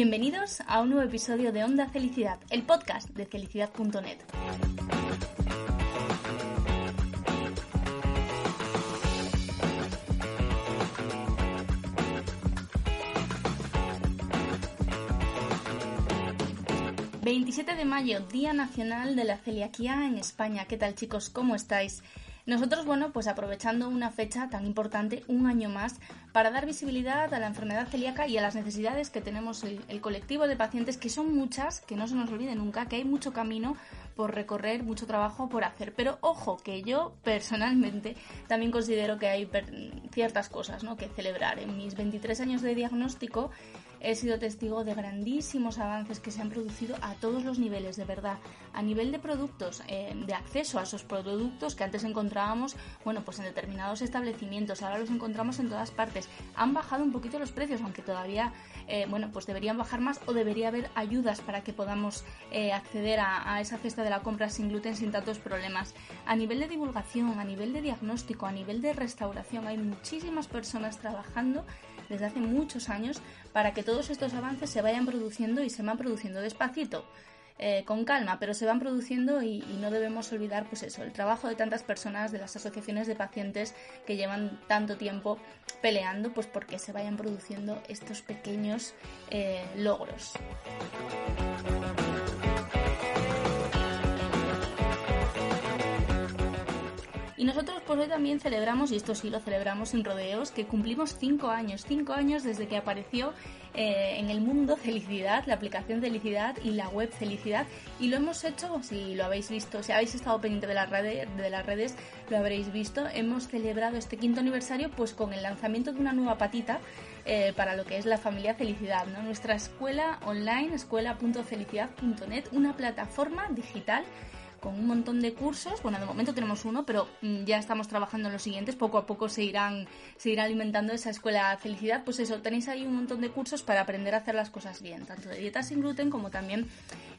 Bienvenidos a un nuevo episodio de Onda Felicidad, el podcast de felicidad.net. ...27 de mayo, Día Nacional de la Celiaquía en España. ¿Qué tal chicos? ¿Cómo estáis? Nosotros, bueno, pues aprovechando una fecha tan importante, un año más, para dar visibilidad a la enfermedad celíaca y a las necesidades que tenemos el, colectivo de pacientes, que son muchas, que no se nos olvide nunca, que hay mucho camino por recorrer, mucho trabajo por hacer. Pero ojo, que yo personalmente también considero que hay ciertas cosas ¿no? que celebrar. En mis 23 años de diagnóstico he sido testigo de grandísimos avances que se han producido a todos los niveles, de verdad. A nivel de productos, eh, de acceso a esos productos que antes encontrábamos, bueno, pues en determinados establecimientos, ahora los encontramos en todas partes. Han bajado un poquito los precios, aunque todavía, eh, bueno, pues deberían bajar más o debería haber ayudas para que podamos eh, acceder a, a esa cesta de la compra sin gluten sin tantos problemas. A nivel de divulgación, a nivel de diagnóstico, a nivel de restauración, hay muchísimas personas trabajando desde hace muchos años para que todos estos avances se vayan produciendo y se van produciendo despacito. Eh, con calma, pero se van produciendo y, no debemos olvidar, pues eso, el trabajo de tantas personas, de las asociaciones de pacientes que llevan tanto tiempo peleando, pues porque se vayan produciendo estos pequeños eh, logros. Y nosotros pues hoy también celebramos, y esto sí lo celebramos sin rodeos, que cumplimos cinco años, cinco años desde que apareció eh, en el mundo Felicidad, la aplicación Felicidad y la web Felicidad. Y lo hemos hecho, si lo habéis visto, si habéis estado pendiente de las redes, de las redes lo habréis visto, hemos celebrado este quinto aniversario pues con el lanzamiento de una nueva patita eh, para lo que es la familia Felicidad, ¿no? nuestra escuela online, escuela.felicidad.net, una plataforma digital con un montón de cursos. Bueno, de momento tenemos uno, pero mm, ya estamos trabajando en los siguientes. Poco a poco se irán, se irá alimentando esa escuela felicidad. Pues eso, tenéis ahí un montón de cursos para aprender a hacer las cosas bien, tanto de dieta sin gluten como también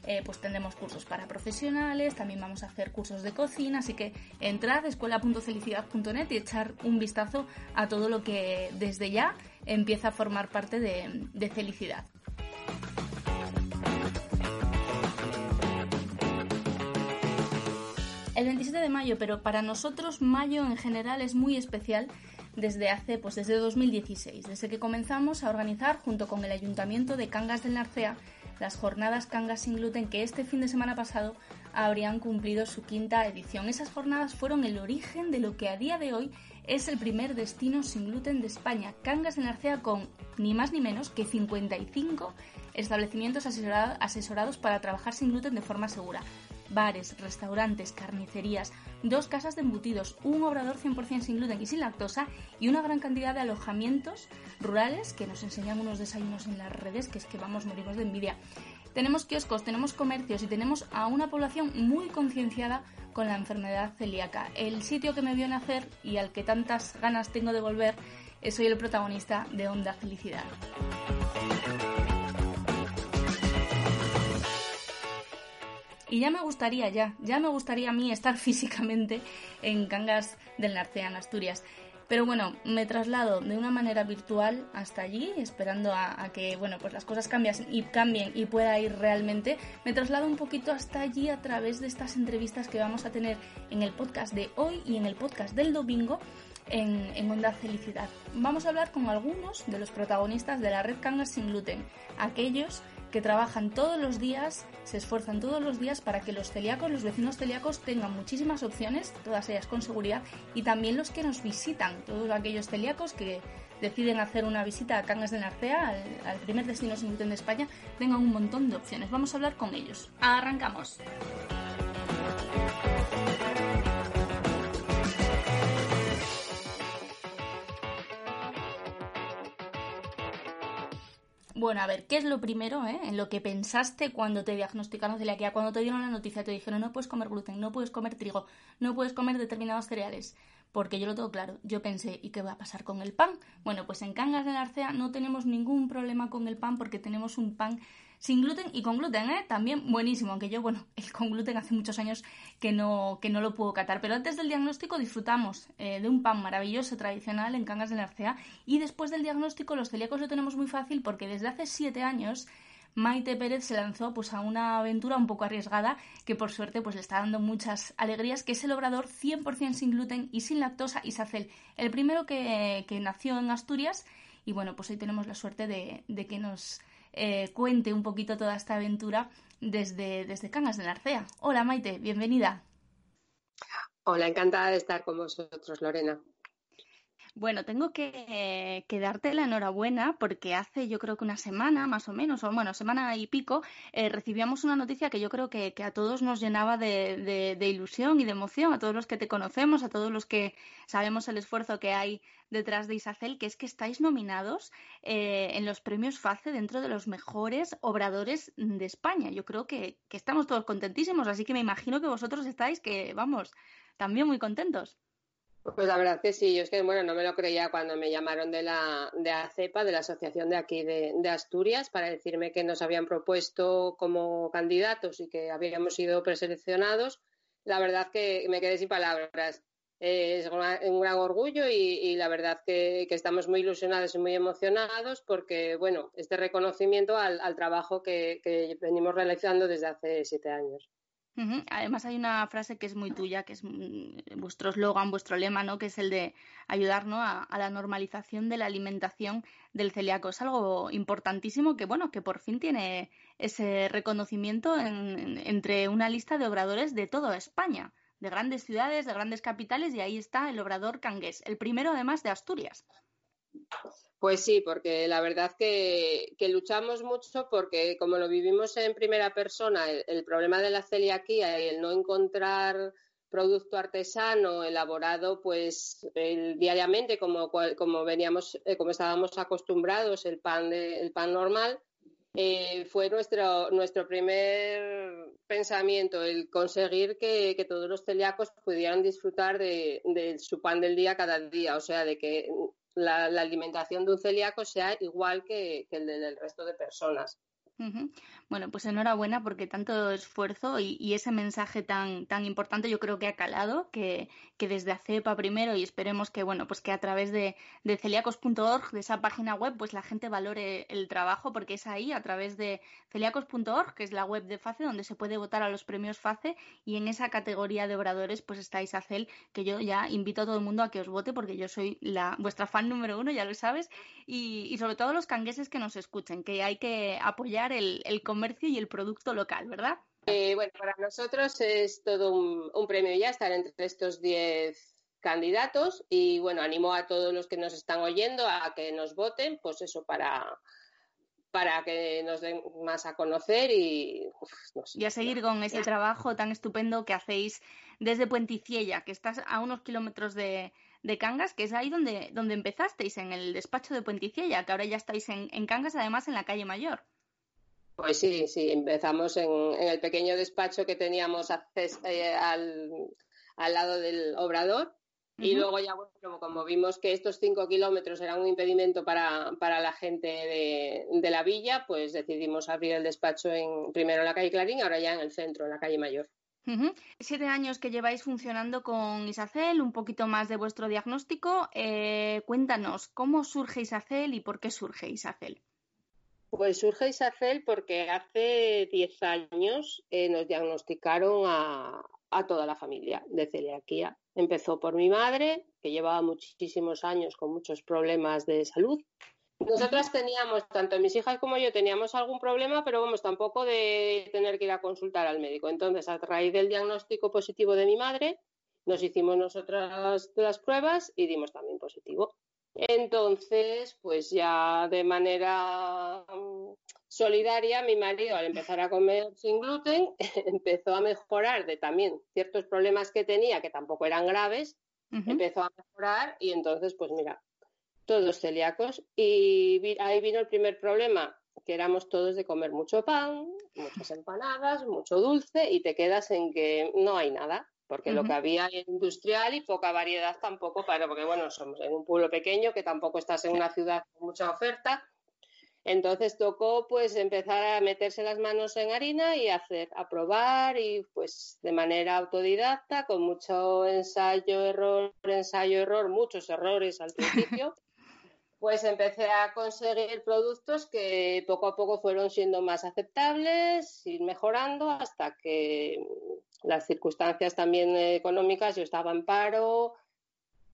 eh, pues tendremos cursos para profesionales, también vamos a hacer cursos de cocina, así que entrad escuela.felicidad.net y echar un vistazo a todo lo que desde ya empieza a formar parte de, de felicidad. El 27 de mayo, pero para nosotros mayo en general es muy especial desde hace, pues desde 2016, desde que comenzamos a organizar junto con el Ayuntamiento de Cangas del Narcea las jornadas Cangas sin gluten que este fin de semana pasado habrían cumplido su quinta edición. Esas jornadas fueron el origen de lo que a día de hoy es el primer destino sin gluten de España, Cangas del Narcea con ni más ni menos que 55 establecimientos asesorados para trabajar sin gluten de forma segura bares, restaurantes, carnicerías, dos casas de embutidos, un obrador 100% sin gluten y sin lactosa y una gran cantidad de alojamientos rurales que nos enseñan unos desayunos en las redes que es que vamos, morimos de envidia. Tenemos kioscos, tenemos comercios y tenemos a una población muy concienciada con la enfermedad celíaca. El sitio que me vio nacer y al que tantas ganas tengo de volver, soy el protagonista de Onda Felicidad. Y ya me gustaría, ya, ya me gustaría a mí estar físicamente en Cangas del Narcea, en Asturias. Pero bueno, me traslado de una manera virtual hasta allí, esperando a, que bueno, pues las cosas cambien y, cambien y pueda ir realmente. Me traslado un poquito hasta allí a través de estas entrevistas que vamos a tener en el podcast de hoy y en el podcast del domingo en, en Onda Felicidad. Vamos a hablar con algunos de los protagonistas de la red Cangas sin gluten, aquellos que trabajan todos los días, se esfuerzan todos los días para que los celíacos, los vecinos celíacos tengan muchísimas opciones, todas ellas con seguridad, y también los que nos visitan, todos aquellos celíacos que deciden hacer una visita a Cangas de Narcea, al, primer destino sin gluten de España, tengan un montón de opciones. Vamos a hablar con ellos. Arrancamos. Bueno, a ver, ¿qué es lo primero eh, en lo que pensaste cuando te diagnosticaron celiaquía? Cuando te dieron la noticia, te dijeron no puedes comer gluten, no puedes comer trigo, no puedes comer determinados cereales. Porque yo lo tengo claro. Yo pensé, ¿y qué va a pasar con el pan? Bueno, pues en Cangas de Narcea no tenemos ningún problema con el pan porque tenemos un pan sin gluten y con gluten, ¿eh? También buenísimo, aunque yo, bueno, el con gluten hace muchos años que no, que no lo puedo catar. Pero antes del diagnóstico disfrutamos eh, de un pan maravilloso, tradicional en Cangas de Narcea. Y después del diagnóstico los celíacos lo tenemos muy fácil porque desde hace siete años Maite Pérez se lanzó pues a una aventura un poco arriesgada que por suerte pues le está dando muchas alegrías, que es el obrador 100% sin gluten y sin lactosa Isacel, el primero que, que, nació en Asturias y bueno pues hoy tenemos la suerte de, de que nos eh, cuente un poquito toda esta aventura desde, desde Cangas de Narcea. Hola Maite, bienvenida. Hola, encantada de estar con vosotros, Lorena. Bueno, tengo que, darte la enhorabuena porque hace yo creo que una semana más o menos, o bueno, semana y pico, eh, recibíamos una noticia que yo creo que, a todos nos llenaba de, ilusión y de emoción, a todos los que te conocemos, a todos los que sabemos el esfuerzo que hay detrás de Isacel, que es que estáis nominados eh, en los premios FACE dentro de los mejores obradores de España. Yo creo que estamos todos contentísimos, así que me imagino que vosotros estáis que, vamos, también muy contentos. Pues la verdad que sí, yo es que bueno, no me lo creía cuando me llamaron de la de ACEPA, de la asociación de aquí de, Asturias, para decirme que nos habían propuesto como candidatos y que habíamos sido preseleccionados. La verdad que me quedé sin palabras. es un gran orgullo y, la verdad que, estamos muy ilusionados y muy emocionados porque, bueno, este reconocimiento al, trabajo que venimos realizando desde hace siete años. Además hay una frase que es muy tuya, que es mm, vuestro eslogan, vuestro lema, ¿no? Que es el de ayudarnos a, la normalización de la alimentación del celíaco. Es algo importantísimo que, bueno, que por fin tiene ese reconocimiento entre una lista de obradores de toda España, de grandes ciudades, de grandes capitales, y ahí está el obrador cangués, el primero además de Asturias. Pues sí, porque la verdad que, que, luchamos mucho porque como lo vivimos en primera persona, el, problema de la celiaquía y el no encontrar producto artesano elaborado pues diariamente como, como veníamos eh, como estábamos acostumbrados el pan el pan normal eh, fue nuestro nuestro primer pensamiento el conseguir que, que todos los celíacos pudieran disfrutar de, de, su pan del día cada día o sea de que la, alimentación de un celíaco sea igual que, que el del resto de personas. Bueno, pues enhorabuena porque tanto esfuerzo y, ese mensaje tan, tan importante yo creo que ha calado, que, que desde ACEPA primero y esperemos que, bueno, pues que a través de, de celíacos.org, de esa página web, pues la gente valore el trabajo porque es ahí, a través de celíacos.org, que es la web de FACE, donde se puede votar a los premios FACE y en esa categoría de obradores pues está Isacel, que yo ya invito a todo el mundo a que os vote porque yo soy la, vuestra fan número uno, ya lo sabes, y sobre todo los cangueses que nos escuchen, que hay que apoyar el, comercio y el producto local, ¿verdad? Eh, bueno, para nosotros es todo un, premio ya estar entre estos 10 candidatos y bueno, animo a todos los que nos están oyendo a que nos voten, pues eso para para que nos den más a conocer y, y a seguir con ese trabajo tan estupendo que hacéis desde Puenticiella, que estás a unos kilómetros de, de Cangas, que es ahí donde, donde empezasteis, en el despacho de Puenticiella, que ahora ya estáis en, en Cangas, además en la calle Mayor. Pues sí, sí, empezamos en, el pequeño despacho que teníamos eh, al, lado del obrador y luego ya, bueno, como vimos que estos cinco kilómetros eran un impedimento para, la gente de, la villa, pues decidimos abrir el despacho en, primero en la calle Clarín, ahora ya en el centro, en la calle Mayor. Siete años que lleváis funcionando con Isacel, un poquito más de vuestro diagnóstico. Eh, cuéntanos, ¿cómo surge Isacel y por qué surge Isacel? Pues surge Isacel porque hace 10 años eh, nos diagnosticaron a, toda la familia de celiaquía. Empezó por mi madre, que llevaba muchísimos años con muchos problemas de salud. Nosotras teníamos, tanto mis hijas como yo, teníamos algún problema, pero vamos, tampoco de tener que ir a consultar al médico. Entonces, a raíz del diagnóstico positivo de mi madre, nos hicimos nosotras las pruebas y dimos también positivo. Entonces, pues ya de manera mm, solidaria, mi marido al empezar a comer sin gluten empezó a mejorar de también ciertos problemas que tenía, que tampoco eran graves, empezó a mejorar y entonces, pues mira, todos celíacos. Y ahí vino el primer problema, que éramos todos de comer mucho pan, muchas empanadas, mucho dulce y te quedas en que no hay nada porque lo que había industrial y poca variedad tampoco para, porque bueno, somos en un pueblo pequeño que tampoco estás en una ciudad con mucha oferta. Entonces tocó pues empezar a meterse las manos en harina y hacer, a probar y pues de manera autodidacta, con mucho ensayo, error, ensayo, error, muchos errores al principio. pues empecé a conseguir productos que poco a poco fueron siendo más aceptables, ir mejorando hasta que las circunstancias también económicas, yo estaba en paro,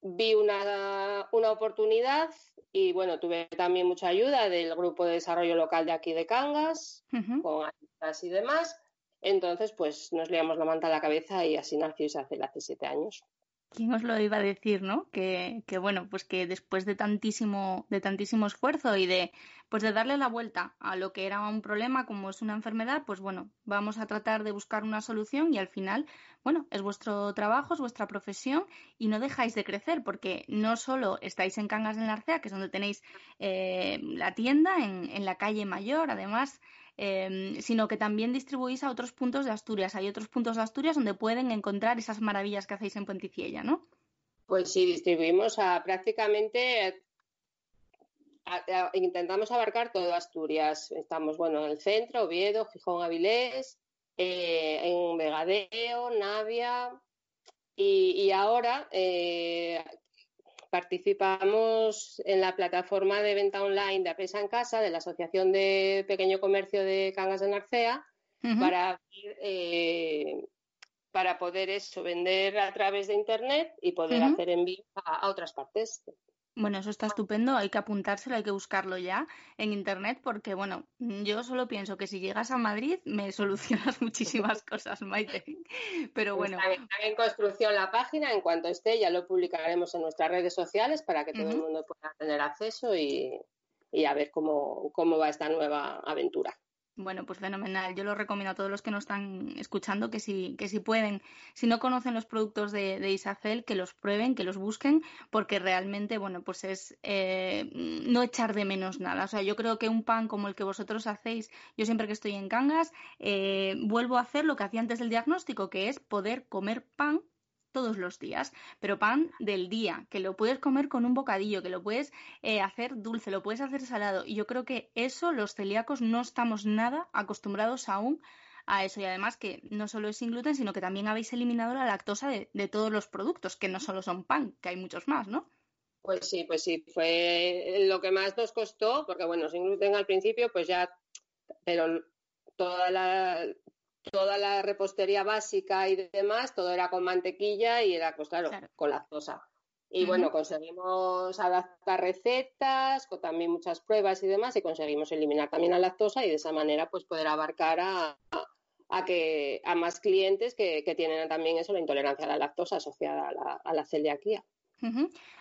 vi una, una oportunidad y bueno, tuve también mucha ayuda del grupo de desarrollo local de aquí de Cangas, con ayudas y demás. Entonces, pues nos liamos la manta a la cabeza y así nació hace hace siete años. ¿Quién os lo iba a decir, no? Que, que, bueno, pues que después de tantísimo, de tantísimo esfuerzo y de, pues de darle la vuelta a lo que era un problema como es una enfermedad, pues bueno, vamos a tratar de buscar una solución y al final, bueno, es vuestro trabajo, es vuestra profesión y no dejáis de crecer porque no solo estáis en Cangas de Narcea, que es donde tenéis eh, la tienda en, en la calle Mayor, además Em, sino que también distribuís a otros puntos de Asturias. Hay otros puntos de Asturias donde pueden encontrar esas maravillas que hacéis en Puenticiella, ¿no? Pues sí, distribuimos a prácticamente intentamos abarcar todo Asturias. Estamos, bueno, en el centro, Oviedo, Gijón, Avilés, eh, en Vegadeo, Navia. Y, ahora eh, participamos en la plataforma de venta online de Apresa en Casa de la Asociación de Pequeño Comercio de Cangas de Narcea para, eh, para poder eso, vender a través de Internet y poder hacer envío a, otras partes. Bueno, eso está estupendo, hay que apuntárselo, hay que buscarlo ya en internet porque, bueno, yo solo pienso que si llegas a Madrid me solucionas muchísimas cosas, Maite. Pero pues bueno. Está en construcción la página, en cuanto esté ya lo publicaremos en nuestras redes sociales para que todo el mundo pueda tener acceso y, a ver cómo va esta nueva aventura. Bueno, pues fenomenal. Yo lo recomiendo a todos los que nos están escuchando que si, que si pueden, si no conocen los productos de, Isacel, que los prueben, que los busquen, porque realmente, bueno, pues es eh, no echar de menos nada. O sea, yo creo que un pan como el que vosotros hacéis, yo siempre que estoy en Cangas, eh, vuelvo a hacer lo que hacía antes del diagnóstico, que es poder comer pan todos los días, pero pan del día, que lo puedes comer con un bocadillo, que lo puedes eh, hacer dulce, lo puedes hacer salado. Y yo creo que eso los celíacos no estamos nada acostumbrados aún a eso. Y además que no solo es sin gluten, sino que también habéis eliminado la lactosa de, todos los productos, que no solo son pan, que hay muchos más, ¿no? Pues sí, pues sí, fue lo que más nos costó, porque bueno, sin gluten al principio, pues ya, pero toda la, toda la repostería básica y demás, todo era con mantequilla y era, pues claro, con lactosa. Y bueno, conseguimos adaptar recetas, con también muchas pruebas y demás, y conseguimos eliminar también la lactosa y de esa manera pues poder abarcar a, a que a más clientes que, que, tienen también eso, la intolerancia a la lactosa asociada a la, a la celiaquía.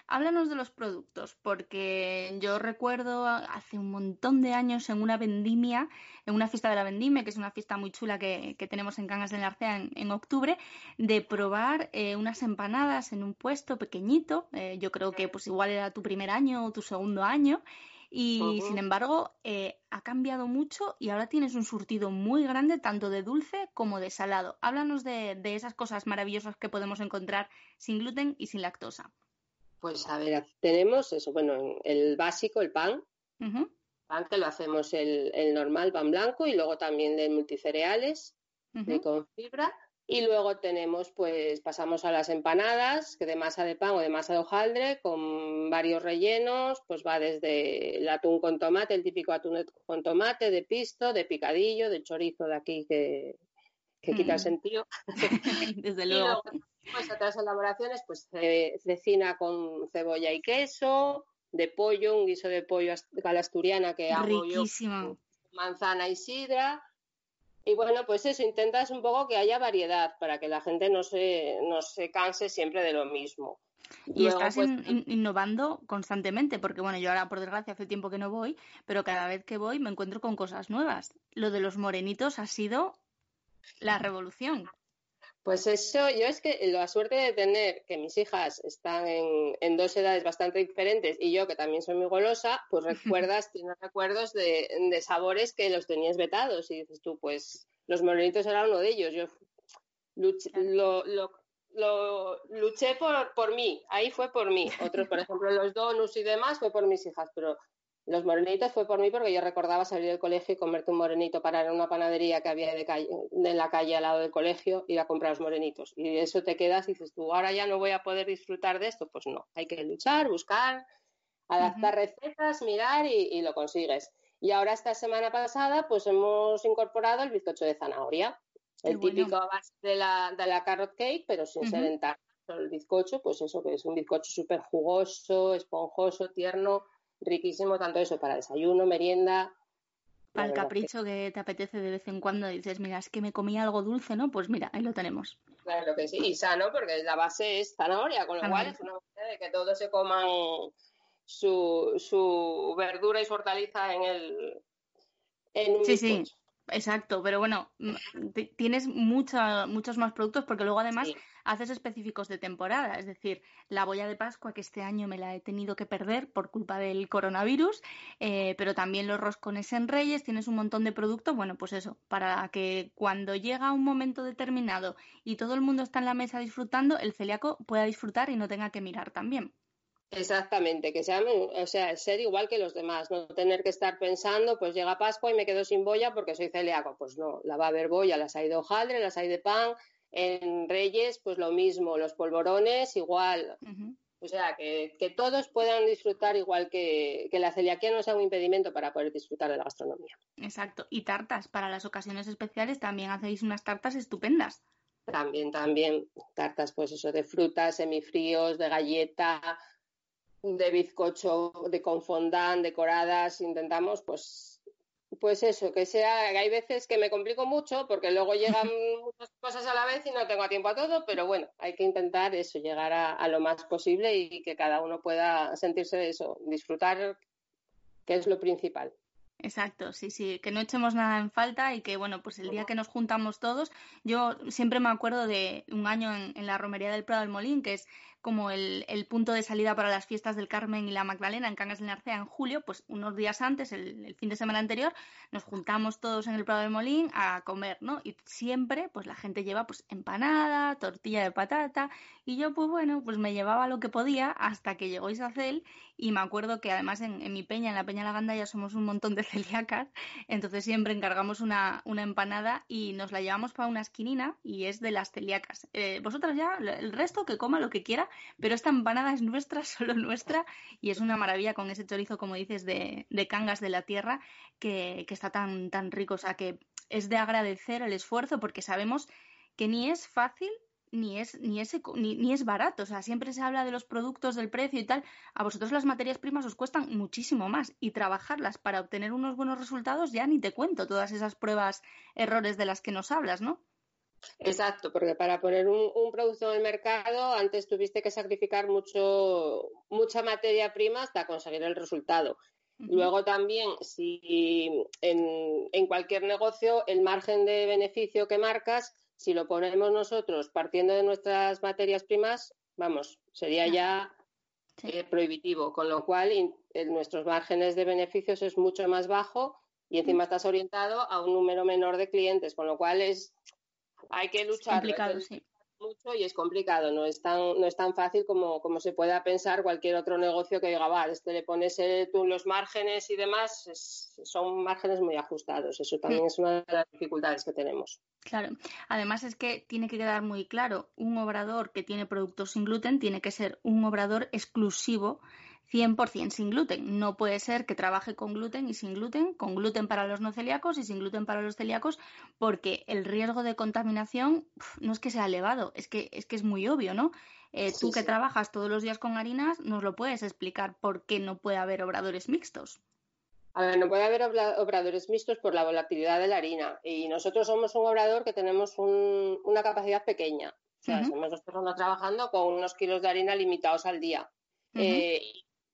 Háblanos de los productos, porque yo recuerdo hace un montón de años en una vendimia, en una fiesta de la vendimia, que es una fiesta muy chula que, tenemos en Cangas de Narcea en, octubre, de probar eh, unas empanadas en un puesto pequeñito. Eh, yo creo que pues igual era tu primer año o tu segundo año. Y sin embargo, eh, ha cambiado mucho y ahora tienes un surtido muy grande, tanto de dulce como de salado. Háblanos de esas cosas maravillosas que podemos encontrar sin gluten y sin lactosa. Pues a ver, tenemos eso, bueno, el básico, el pan, pan que lo hacemos el, normal, pan blanco, y luego también de multicereales, de con fibra, y luego tenemos, pues pasamos a las empanadas, que de masa de pan o de masa de hojaldre, con varios rellenos, pues va desde el atún con tomate, el típico atún con tomate, de pisto, de picadillo, de chorizo de aquí que, que quita el mm. sentido. desde luego pues otras elaboraciones, pues cecina con cebolla y queso, de pollo, un guiso de pollo galasturiana que hago yo, manzana y sidra. Y bueno, pues eso, intentas un poco que haya variedad para que la gente no se, no se canse siempre de lo mismo. Y estás pues, innovando constantemente, porque bueno, yo ahora por desgracia hace tiempo que no voy, pero cada vez que voy me encuentro con cosas nuevas. Lo de los morenitos ha sido la revolución. Pues eso, yo es que la suerte de tener que mis hijas están en, dos edades bastante diferentes y yo que también soy muy golosa, pues recuerdas, tienes recuerdos de, sabores que los tenías vetados y dices tú, pues los morenitos eran uno de ellos. Yo lo, lo, luché por, por mí, ahí fue por mí. Otros, por ejemplo, los donuts y demás fue por mis hijas, pero los morenitos fue por mí porque yo recordaba salir del colegio y comerte un morenito, parar en una panadería que había de calle, en la calle al lado del colegio, ir a comprar los morenitos. Y eso te quedas y dices tú, ahora ya no voy a poder disfrutar de esto. Pues no, hay que luchar, buscar, adaptar recetas, mirar y, lo consigues. Y ahora esta semana pasada pues hemos incorporado el bizcocho de zanahoria, el típico base de la, de la carrot cake, pero sin ser en tarta. El bizcocho, pues eso que es un bizcocho súper jugoso, esponjoso, tierno riquísimo tanto eso para desayuno, merienda. Para el capricho que... te apetece de vez en cuando dices, mira, es que me comí algo dulce, ¿no? Pues mira, ahí lo tenemos. Claro que sí, y sano porque la base es zanahoria, con lo cual es una manera de que todos se coman su, su verdura y su hortaliza en el en un sí, sí. Exacto, pero bueno, tienes muchos más productos porque luego además haces específicos de temporada, es decir, la boya de Pascua que este año me la he tenido que perder por culpa del coronavirus, eh, pero también los roscones en Reyes, tienes un montón de productos, bueno, pues eso, para que cuando llega un momento determinado y todo el mundo está en la mesa disfrutando, el celíaco pueda disfrutar y no tenga que mirar también. Exactamente, que sea, o sea, ser igual que los demás, no tener que estar pensando, pues llega Pascua y me quedo sin boya porque soy celíaco. Pues no, la va a haber boya, las hay de hojaldre, las hay de pan. En Reyes, pues lo mismo, los polvorones igual. O sea, que, todos puedan disfrutar igual que, que la celiaquía no sea un impedimento para poder disfrutar de la gastronomía. Exacto. Y tartas, para las ocasiones especiales también hacéis unas tartas estupendas. También, también. Tartas, pues eso, de frutas, semifríos, de galleta, de bizcocho, de confondant, decoradas, intentamos pues pues eso, que sea, hay veces que me complico mucho porque luego llegan muchas cosas a la vez y no tengo tiempo a todo, pero bueno, hay que intentar eso, llegar a, lo más posible y que cada uno pueda sentirse de eso, disfrutar, que es lo principal. Exacto, sí, sí, que no echemos nada en falta y que, bueno, pues el día que nos juntamos todos, yo siempre me acuerdo de un año en, en la romería del Prado del Molín, que es como el, punto de salida para las fiestas del Carmen y la Magdalena en Cangas de Narcea en julio, pues unos días antes, el, fin de semana anterior, nos juntamos todos en el Prado del Molín a comer, ¿no? Y siempre, pues la gente lleva pues empanada, tortilla de patata, y yo, pues bueno, pues me llevaba lo que podía hasta que llegó Isacel, y me acuerdo que además en, mi peña, en la Peña La ya somos un montón de celíacas, entonces siempre encargamos una, una empanada y nos la llevamos para una esquinina y es de las celíacas. Eh, vosotras ya, el resto que coma lo que quiera, pero esta empanada es nuestra, solo nuestra, y es una maravilla con ese chorizo, como dices, de, cangas de la tierra, que, está tan, tan rico. O sea, que es de agradecer el esfuerzo, porque sabemos que ni es fácil ni es, ni, es, ni, es barato. O sea, siempre se habla de los productos, del precio y tal. A vosotros las materias primas os cuestan muchísimo más. Y trabajarlas para obtener unos buenos resultados, ya ni te cuento todas esas pruebas, errores de las que nos hablas, ¿no? Exacto, porque para poner un, producto en el mercado antes tuviste que sacrificar mucho, mucha materia prima hasta conseguir el resultado. Luego también, si en, en, cualquier negocio el margen de beneficio que marcas, si lo ponemos nosotros partiendo de nuestras materias primas, vamos, sería ya eh, prohibitivo, con lo cual nuestros márgenes de beneficios es mucho más bajo y encima estás orientado a un número menor de clientes, con lo cual es hay que luchar mucho y es complicado, no es tan, no es tan fácil como, como se pueda pensar cualquier otro negocio que diga, va, este le pones eh, tú los márgenes y demás, son márgenes muy ajustados. Eso también mm. es una de las dificultades que tenemos. Claro, además es que tiene que quedar muy claro, un obrador que tiene productos sin gluten tiene que ser un obrador exclusivo 100% sin gluten. No puede ser que trabaje con gluten y sin gluten, con gluten para los no celíacos y sin gluten para los celíacos, porque el riesgo de contaminación no es que sea elevado, es que es, que es muy obvio, ¿no? Eh, tú que trabajas todos los días con harinas, nos lo puedes explicar por qué no puede haber obradores mixtos. A ver, no puede haber obradores mixtos por la volatilidad de la harina y nosotros somos un obrador que tenemos una capacidad pequeña sea, somos dos personas trabajando con unos kilos de harina limitados al día. Eh,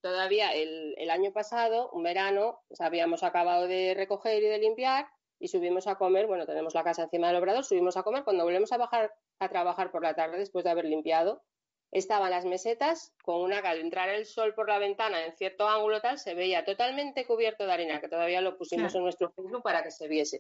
todavía el, el, año pasado, un verano, habíamos acabado de recoger y de limpiar y subimos a comer, bueno, tenemos la casa encima del obrador, subimos a comer, cuando volvemos a bajar a trabajar por la tarde después de haber limpiado, estaban las mesetas con una al entrar el sol por la ventana en cierto ángulo tal, se veía totalmente cubierto de harina, que todavía lo pusimos en nuestro Facebook para que se viese.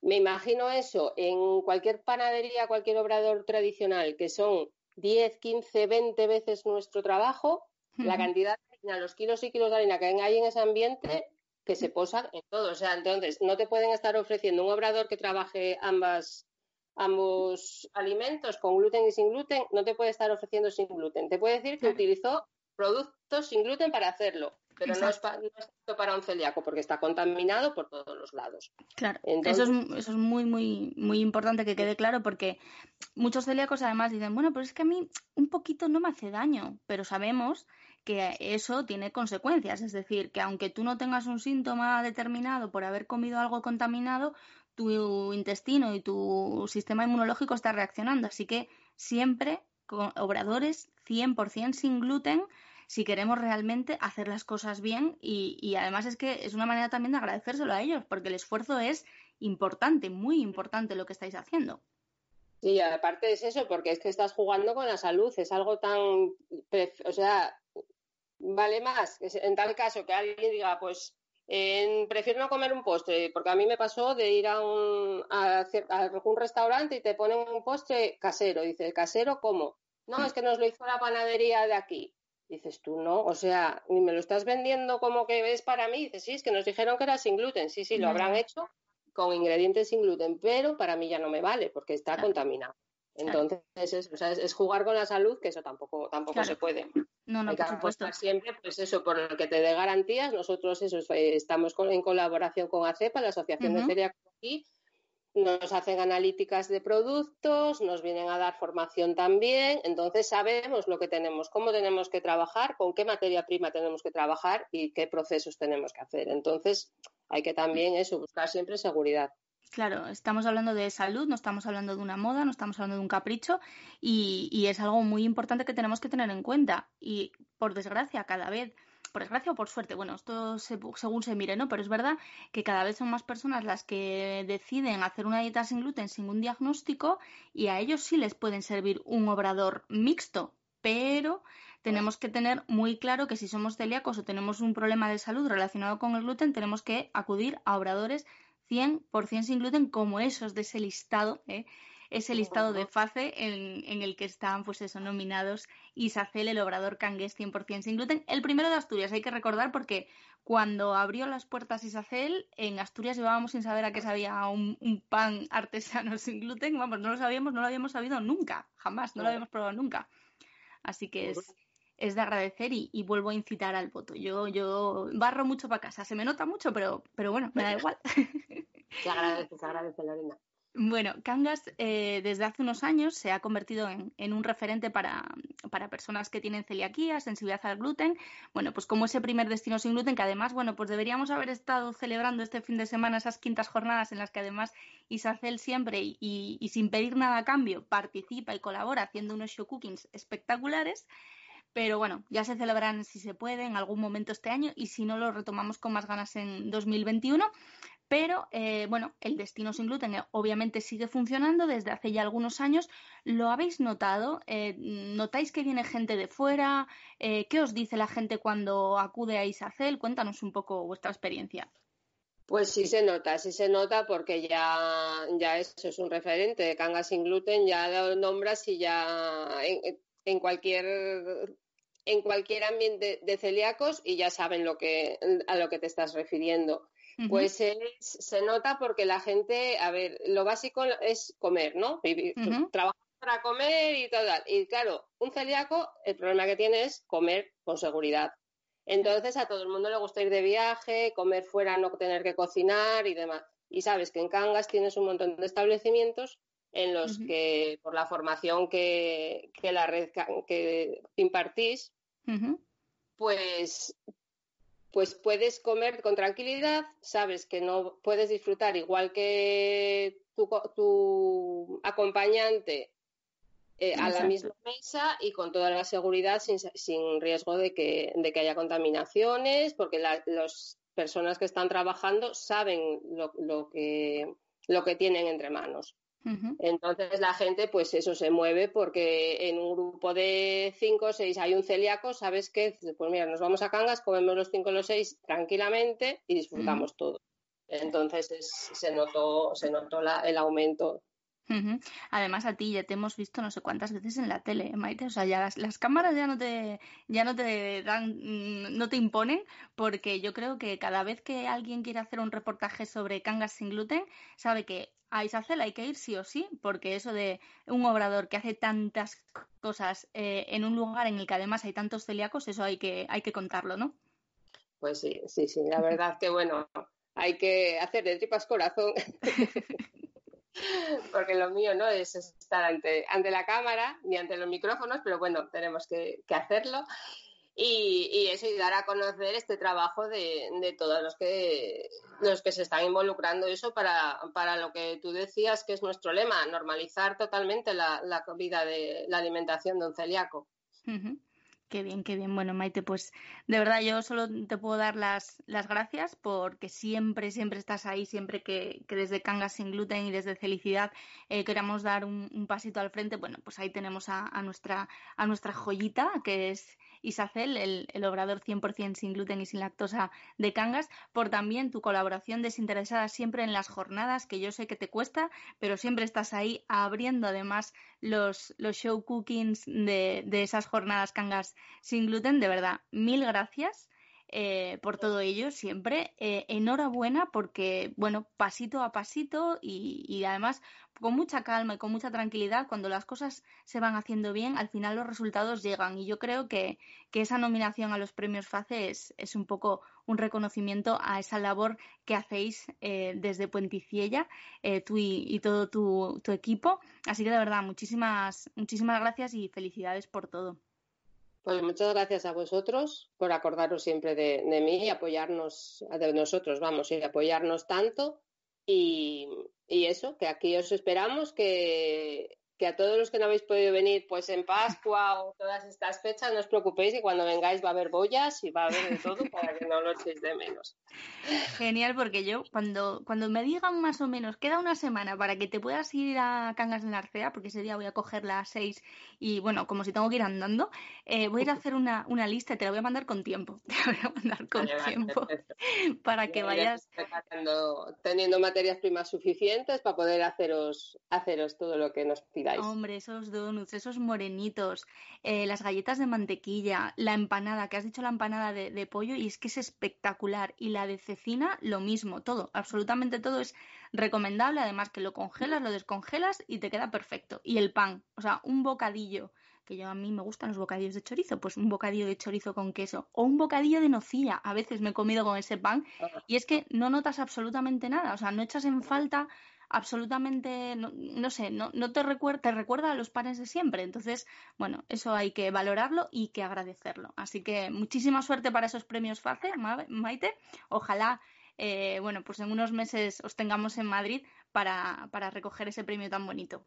Me imagino eso en cualquier panadería, cualquier obrador tradicional, que son 10, 15, 20 veces nuestro trabajo, la cantidad de harina, los kilos y kilos de harina que hay en ese ambiente, que se posan en todo. O sea, entonces no te pueden estar ofreciendo un obrador que trabaje ambas ambos alimentos con gluten y sin gluten, no te puede estar ofreciendo sin gluten. Te puede decir que utilizó productos sin gluten para hacerlo, pero no es, para un celíaco porque está contaminado por todos los lados. Claro, eso, es, eso es muy, muy, muy importante que quede claro porque muchos celíacos además dicen, bueno, pero es que a mí un poquito no me hace daño, pero sabemos que eso tiene consecuencias. Es decir, que aunque tú no tengas un síntoma determinado por haber comido algo contaminado, tu intestino y tu sistema inmunológico está reaccionando. Así que siempre con obradores 100% sin gluten si queremos realmente hacer las cosas bien y, y, además es que es una manera también de agradecérselo a ellos porque el esfuerzo es importante, muy importante lo que estáis haciendo. Sí, aparte es eso, porque es que estás jugando con la salud, es algo tan, o sea, vale más en tal caso que alguien diga, pues prefiero no comer un postre, porque a mí me pasó de ir a un, a, algún restaurante y te ponen un postre casero. Dice, ¿casero cómo? No, es que nos lo hizo la panadería de aquí. Dices tú, no, o sea, ni me lo estás vendiendo como que es para mí. Dices, sí, es que nos dijeron que era sin gluten. Sí, sí, lo habrán hecho con ingredientes sin gluten, pero para mí ya no me vale porque está contaminado. Entonces, es, jugar con la salud, que eso tampoco, tampoco se puede. No, no, Hay que por siempre, pues eso, por lo que te dé garantías. Nosotros eso, eh, estamos en colaboración con ACEPA, la Asociación de Celíacos aquí, nos hacen analíticas de productos, nos vienen a dar formación también, entonces sabemos lo que tenemos, cómo tenemos que trabajar, con qué materia prima tenemos que trabajar y qué procesos tenemos que hacer. Entonces, hay que también eso, buscar siempre seguridad. Claro, estamos hablando de salud, no estamos hablando de una moda, no estamos hablando de un capricho y, es algo muy importante que tenemos que tener en cuenta. Y por desgracia, cada vez, por desgracia o por suerte, bueno, esto según se mire, ¿no? Pero es verdad que cada vez son más personas las que deciden hacer una dieta sin gluten sin un diagnóstico y a ellos sí les pueden servir un obrador mixto, pero tenemos que tener muy claro que si somos celíacos o tenemos un problema de salud relacionado con el gluten, tenemos que acudir a obradores 100% sin gluten como esos de ese listado, ¿eh? ese listado de FACE en, el que están pues eso, nominados Isacel, el obrador cangués 100% sin gluten. El primero de Asturias, hay que recordar porque cuando abrió las puertas Isacel, en Asturias llevábamos sin saber a qué sabía un, un, pan artesano sin gluten, vamos, no lo sabíamos, no lo habíamos sabido nunca, jamás, no lo habíamos probado nunca. Así que es, es de agradecer y, vuelvo a incitar al voto. Yo, yo barro mucho para casa, se me nota mucho, pero, pero bueno, me da igual. Se agradece, se agradece, Lorena. Bueno, Cangas eh, desde hace unos años se ha convertido en, un referente para, para, personas que tienen celiaquía, sensibilidad al gluten. Bueno, pues como ese primer destino sin gluten, que además, bueno, pues deberíamos haber estado celebrando este fin de semana esas quintas jornadas en las que además Isacel siempre y, y sin pedir nada a cambio participa y colabora haciendo unos show cookings espectaculares. Pero bueno, ya se celebrarán si se puede en algún momento este año y si no lo retomamos con más ganas en 2021. Pero eh, bueno, el destino sin gluten eh, obviamente sigue funcionando desde hace ya algunos años. ¿Lo habéis notado? Eh, ¿Notáis que viene gente de fuera? ¿Qué os dice la gente cuando acude a Isacel? Cuéntanos un poco vuestra experiencia. Pues sí se nota, sí se nota porque ya, ya eso es un referente de Canga sin gluten, ya lo nombras y ya en cualquier en cualquier ambiente de celíacos y ya saben lo que, a lo que te estás refiriendo. Pues se nota porque la gente, a ver, lo básico es comer, ¿no? Trabajar para comer y todo. Y claro, un celíaco, el problema que tiene es comer con seguridad. Entonces a todo el mundo le gusta ir de viaje, comer fuera, no tener que cocinar y demás. Y sabes que en Cangas tienes un montón de establecimientos en los que por la formación que, la red que impartís, pues, pues puedes comer con tranquilidad, sabes que no puedes disfrutar igual que tu, acompañante eh, a la misma mesa y con toda la seguridad sin, sin riesgo de que, de que haya contaminaciones, porque las personas que están trabajando saben lo, lo, que, lo que tienen entre manos. Entonces la gente, pues eso se mueve porque en un grupo de cinco o seis hay un celíaco, sabes que, pues mira, nos vamos a Cangas, comemos los cinco o los seis tranquilamente y disfrutamos todo. Entonces se notó, se notó el aumento Además, a ti ya te hemos visto no sé cuántas veces en la tele, ¿eh, Maite. O sea, ya las, cámaras ya no te, ya no te dan, mm, no te imponen, porque yo creo que cada vez que alguien quiere hacer un reportaje sobre cangas sin gluten, sabe que a Isacel hay que ir sí o sí, porque eso de un obrador que hace tantas cosas eh, en un lugar en el que además hay tantos celíacos, eso hay que, hay que contarlo, ¿no? Pues sí, sí, sí. La verdad que bueno, hay que hacer de tripas corazón porque lo mío no es estar ante, ante la cámara ni ante los micrófonos, pero bueno, tenemos que, hacerlo. Y, eso, y dar a conocer este trabajo de, todos los que, los que se están involucrando eso para, para, lo que tú decías que es nuestro lema, normalizar totalmente la, la vida de la alimentación de un celíaco. Qué bien, qué bien. Bueno, Maite, pues de verdad yo solo te puedo dar las, las gracias porque siempre, siempre estás ahí, siempre que, que desde Cangas sin gluten y desde Felicidad eh, queramos dar un, pasito al frente, bueno, pues ahí tenemos a, nuestra, a nuestra joyita, que es Isacel, el, el obrador 100% sin gluten y sin lactosa de Cangas, por también tu colaboración desinteresada siempre en las jornadas, que yo sé que te cuesta, pero siempre estás ahí abriendo además los, los show cookings de, de esas jornadas Cangas sin gluten. De verdad, mil gracias. Eh, por todo ello siempre. Eh, enhorabuena porque, bueno, pasito a pasito y, además con mucha calma y con mucha tranquilidad, cuando las cosas se van haciendo bien, al final los resultados llegan. Y yo creo que, esa nominación a los premios FACE es, un poco un reconocimiento a esa labor que hacéis eh, desde Puenticiella, tú y, todo tu, tu, equipo. Así que de verdad, muchísimas, muchísimas gracias y felicidades por todo. Pues muchas gracias a vosotros por acordaros siempre de, mí y apoyarnos, de nosotros, vamos, y apoyarnos tanto. Y, y eso, que aquí os esperamos, que que a todos los que no habéis podido venir pues en Pascua o todas estas fechas, no os preocupéis que cuando vengáis va a haber bollas y va a haber de todo para que no lo echéis de menos. Genial, porque yo cuando, cuando me digan más o menos, queda una semana para que te puedas ir a Cangas de la Arcea, porque ese día voy a coger las seis y bueno, como si tengo que ir andando, eh, voy a ir a hacer una, una, lista y te la voy a mandar con tiempo. Te la voy a mandar con tiempo para que vayas. Teniendo, teniendo materias primas suficientes para poder haceros, haceros todo lo que nos pidáis. Hombre, esos donuts, esos morenitos, eh, las galletas de mantequilla, la empanada, que has dicho la empanada de, pollo y es que es espectacular. Y la de cecina, lo mismo, todo, absolutamente todo es recomendable. Además que lo congelas, lo descongelas y te queda perfecto. Y el pan, o sea, un bocadillo que yo a mí me gustan los bocadillos de chorizo, pues un bocadillo de chorizo con queso o un bocadillo de nocilla. A veces me he comido con ese pan y es que no notas absolutamente nada, o sea, no echas en falta absolutamente, no, sé, no, no te, recuerda, te recuerda a los panes de siempre. Entonces, bueno, eso hay que valorarlo y que agradecerlo. Así que muchísima suerte para esos premios FACE, Maite. Ojalá, eh, bueno, pues en unos meses os tengamos en Madrid para, para recoger ese premio tan bonito.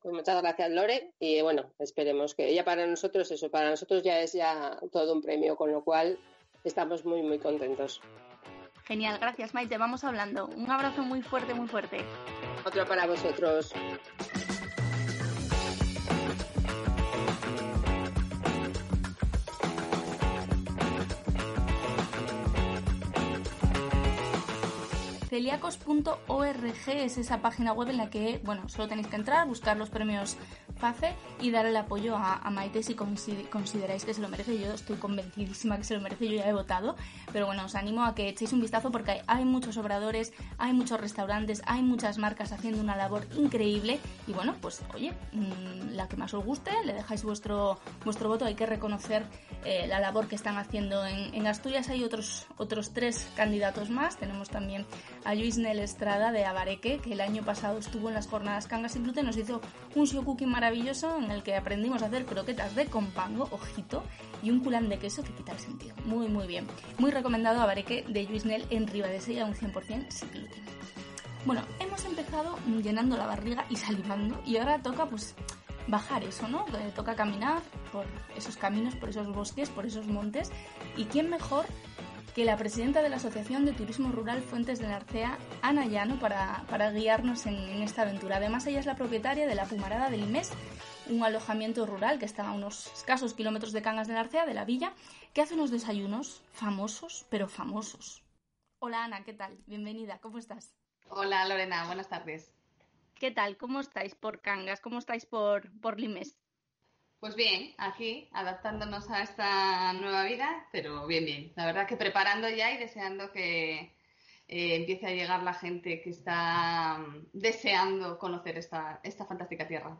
Pues muchas gracias, Lore. Y bueno, esperemos que ya para nosotros eso, para nosotros ya es ya todo un premio, con lo cual estamos muy, muy contentos. Genial, gracias Maite, vamos hablando. Un abrazo muy fuerte, muy fuerte. Otro para vosotros. Celiacos.org es esa página web en la que, bueno, solo tenéis que entrar, buscar los premios Y dar el apoyo a, Maite si consideráis que se lo merece. Yo estoy convencidísima que se lo merece, yo ya he votado, pero bueno, os animo a que echéis un vistazo porque hay, muchos obradores, hay muchos restaurantes, hay muchas marcas haciendo una labor increíble y bueno, pues oye, mm, la que más os guste, le dejáis vuestro, vuestro voto, hay que reconocer eh, la labor que están haciendo en, Asturias. Hay otros, otros tres candidatos más, tenemos también a Luis Estrada de Abareque, que el año pasado estuvo en las jornadas Cangas y Gluten, nos hizo un cooking maravilloso en el que aprendimos a hacer croquetas de compango, ojito, y un culán de queso que quita el sentido. Muy, muy bien. Muy recomendado Abareque de Luis en Ribadesella, un 100% sin gluten. Bueno, hemos empezado llenando la barriga y salivando y ahora toca pues bajar eso, ¿no? toca caminar por esos caminos, por esos bosques, por esos montes. ¿Y quién mejor que la presidenta de la Asociación de Turismo Rural Fuentes de Narcea, Ana Llano, para, guiarnos en, esta aventura. Además, ella es la propietaria de la Pumarada del Imés, un alojamiento rural que está a unos escasos kilómetros de Cangas de Narcea, de la villa, que hace unos desayunos famosos, pero famosos. Hola Ana, ¿qué tal? Bienvenida, ¿cómo estás? Hola Lorena, buenas tardes. ¿Qué tal? ¿Cómo estáis por Cangas? ¿Cómo estáis por, por Limes? Pues bien, aquí adaptándonos a esta nueva vida, pero bien, bien. La verdad que preparando ya y deseando que eh, empiece a llegar la gente que está mm, deseando conocer esta, esta fantástica tierra.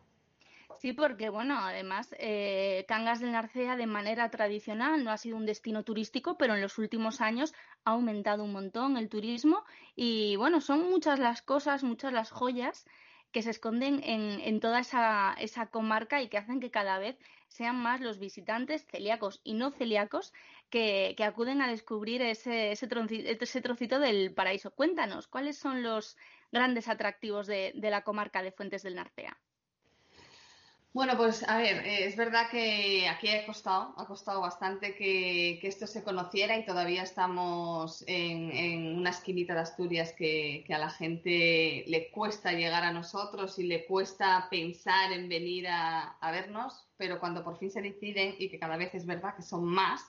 Sí, porque bueno, además eh, Cangas del Narcea de manera tradicional no ha sido un destino turístico, pero en los últimos años ha aumentado un montón el turismo y bueno, son muchas las cosas, muchas las joyas que se esconden en, toda esa, comarca y que hacen que cada vez sean más los visitantes celíacos y no celíacos que, acuden a descubrir ese, ese, trocito, del paraíso. Cuéntanos, ¿cuáles son los grandes atractivos de, de la comarca de Fuentes del Narcea? Bueno, pues a ver, eh, es verdad que aquí ha costado, ha costado bastante que, esto se conociera y todavía estamos en, una esquinita de Asturias que, a la gente le cuesta llegar a nosotros y le cuesta pensar en venir a, vernos, pero cuando por fin se deciden y que cada vez es verdad que son más,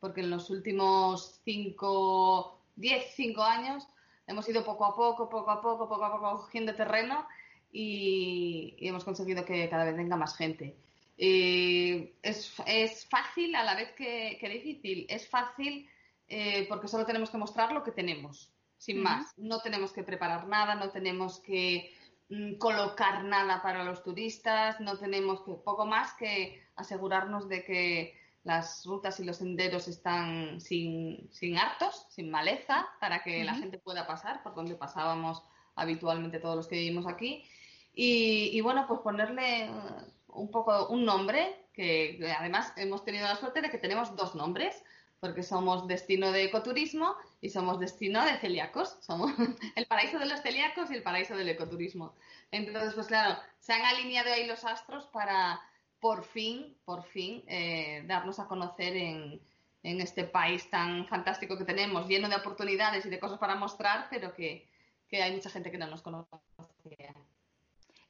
porque en los últimos cinco, diez, cinco años hemos ido poco a poco, poco a poco, poco a poco cogiendo terreno y, hemos conseguido que cada vez venga más gente. Eh, es, fácil a la vez que, difícil. Es fácil eh, porque solo tenemos que mostrar lo que tenemos, sin más. No tenemos que preparar nada, no tenemos que mm, colocar nada para los turistas, no tenemos que poco más que asegurarnos de que las rutas y los senderos están sin, sin hartos, sin maleza, para que la gente pueda pasar por donde pasábamos habitualmente todos los que vivimos aquí y, bueno, pues ponerle uh, un poco un nombre, que además hemos tenido la suerte de que tenemos dos nombres, porque somos destino de ecoturismo y somos destino de celíacos. Somos el paraíso de los celíacos y el paraíso del ecoturismo. Entonces, pues claro, se han alineado ahí los astros para por fin, por fin, eh, darnos a conocer en, en este país tan fantástico que tenemos, lleno de oportunidades y de cosas para mostrar, pero que, que hay mucha gente que no nos conoce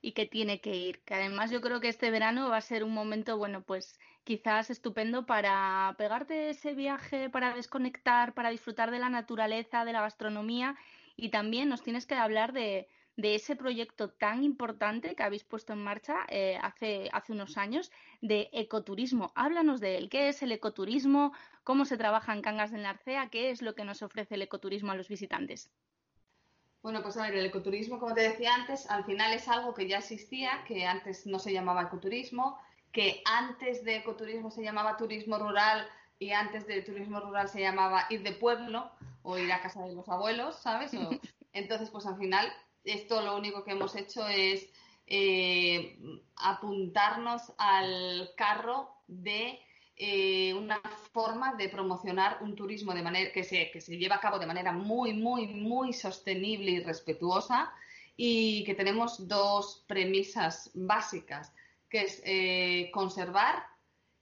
y que tiene que ir. Que además yo creo que este verano va a ser un momento, bueno, pues quizás estupendo para pegarte ese viaje, para desconectar, para disfrutar de la naturaleza, de la gastronomía y también nos tienes que hablar de, ese proyecto tan importante que habéis puesto en marcha eh, hace, hace unos años de ecoturismo. Háblanos de él. ¿Qué es el ecoturismo? ¿Cómo se trabaja en Cangas del Narcea? ¿Qué es lo que nos ofrece el ecoturismo a los visitantes? Bueno, pues a ver, el ecoturismo, como te decía antes, al final es algo que ya existía, que antes no se llamaba ecoturismo, que antes de ecoturismo se llamaba turismo rural y antes de turismo rural se llamaba ir de pueblo o ir a casa de los abuelos, ¿sabes? entonces, pues al final, esto lo único que hemos hecho es eh, apuntarnos al carro de eh, una forma de promocionar un turismo de manera que se, que se lleva a cabo de manera muy, muy, muy sostenible y respetuosa y que tenemos dos premisas básicas, que es eh, conservar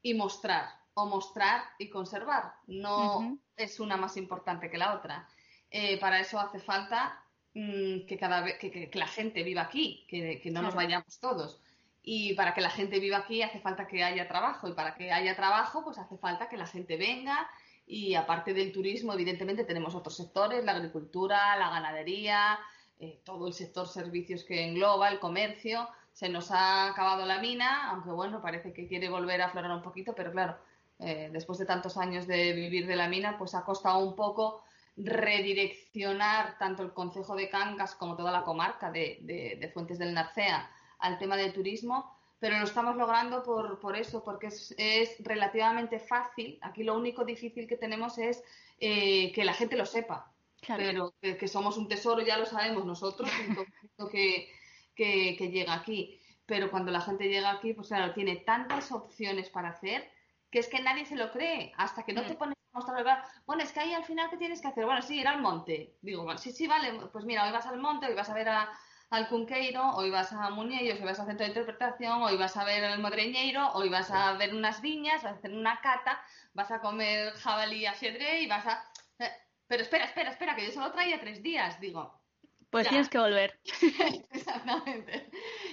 y mostrar, o mostrar y conservar. No es una más importante que la otra. Eh, para eso hace falta mm, que, cada vez, que, la gente viva aquí, que, no nos vayamos todos. Y para que la gente viva aquí hace falta que haya trabajo y para que haya trabajo pues hace falta que la gente venga y aparte del turismo evidentemente tenemos otros sectores, la agricultura, la ganadería, eh, todo el sector servicios que engloba, el comercio. Se nos ha acabado la mina, aunque bueno, parece que quiere volver a aflorar un poquito, pero claro, eh, después de tantos años de vivir de la mina, pues ha costado un poco redireccionar tanto el Concejo de Cangas como toda la comarca de, de Fuentes del Narcea al tema del turismo, pero lo estamos logrando por, por eso, porque es, es, relativamente fácil. Aquí lo único difícil que tenemos es eh, que la gente lo sepa, pero que, somos un tesoro ya lo sabemos nosotros, que, que, que llega aquí. Pero cuando la gente llega aquí, pues claro, tiene tantas opciones para hacer que es que nadie se lo cree hasta que no te mm. pones a mostrar. Bueno, es que ahí al final, ¿qué tienes que hacer? Bueno, sí, ir al monte. Digo, bueno, sí, sí, vale, pues mira, hoy vas al monte, hoy vas a ver a, al Cunqueiro, o ibas a Muñeiros, o ibas a Centro de Interpretación, o ibas a ver el Modreñeiro, o ibas a ver unas viñas, vas a hacer una cata, vas a comer jabalí a y vas a... Eh, pero espera, espera, espera, que yo solo traía tres días, digo. Pues tienes que volver. Exactamente.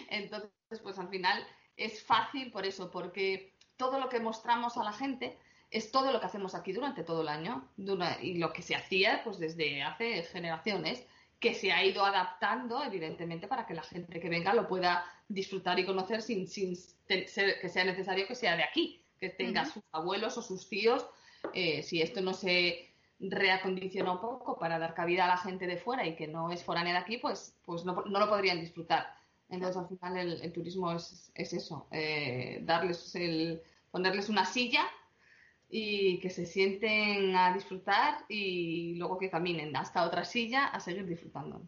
Entonces, pues al final es fácil por eso, porque todo lo que mostramos a la gente es todo lo que hacemos aquí durante todo el año y lo que se hacía pues desde hace generaciones que se ha ido adaptando, evidentemente, para que la gente que venga lo pueda disfrutar y conocer sin, sin que sea necesario que sea de aquí, que tenga sus abuelos o sus tíos. Eh, si esto no se reacondiciona un poco para dar cabida a la gente de fuera y que no es foránea de aquí, pues, pues no, no lo podrían disfrutar. Entonces, al final, el, turismo es, es eso, eh, darles el, ponerles una silla y que se sienten a disfrutar y luego que caminen hasta otra silla a seguir disfrutando.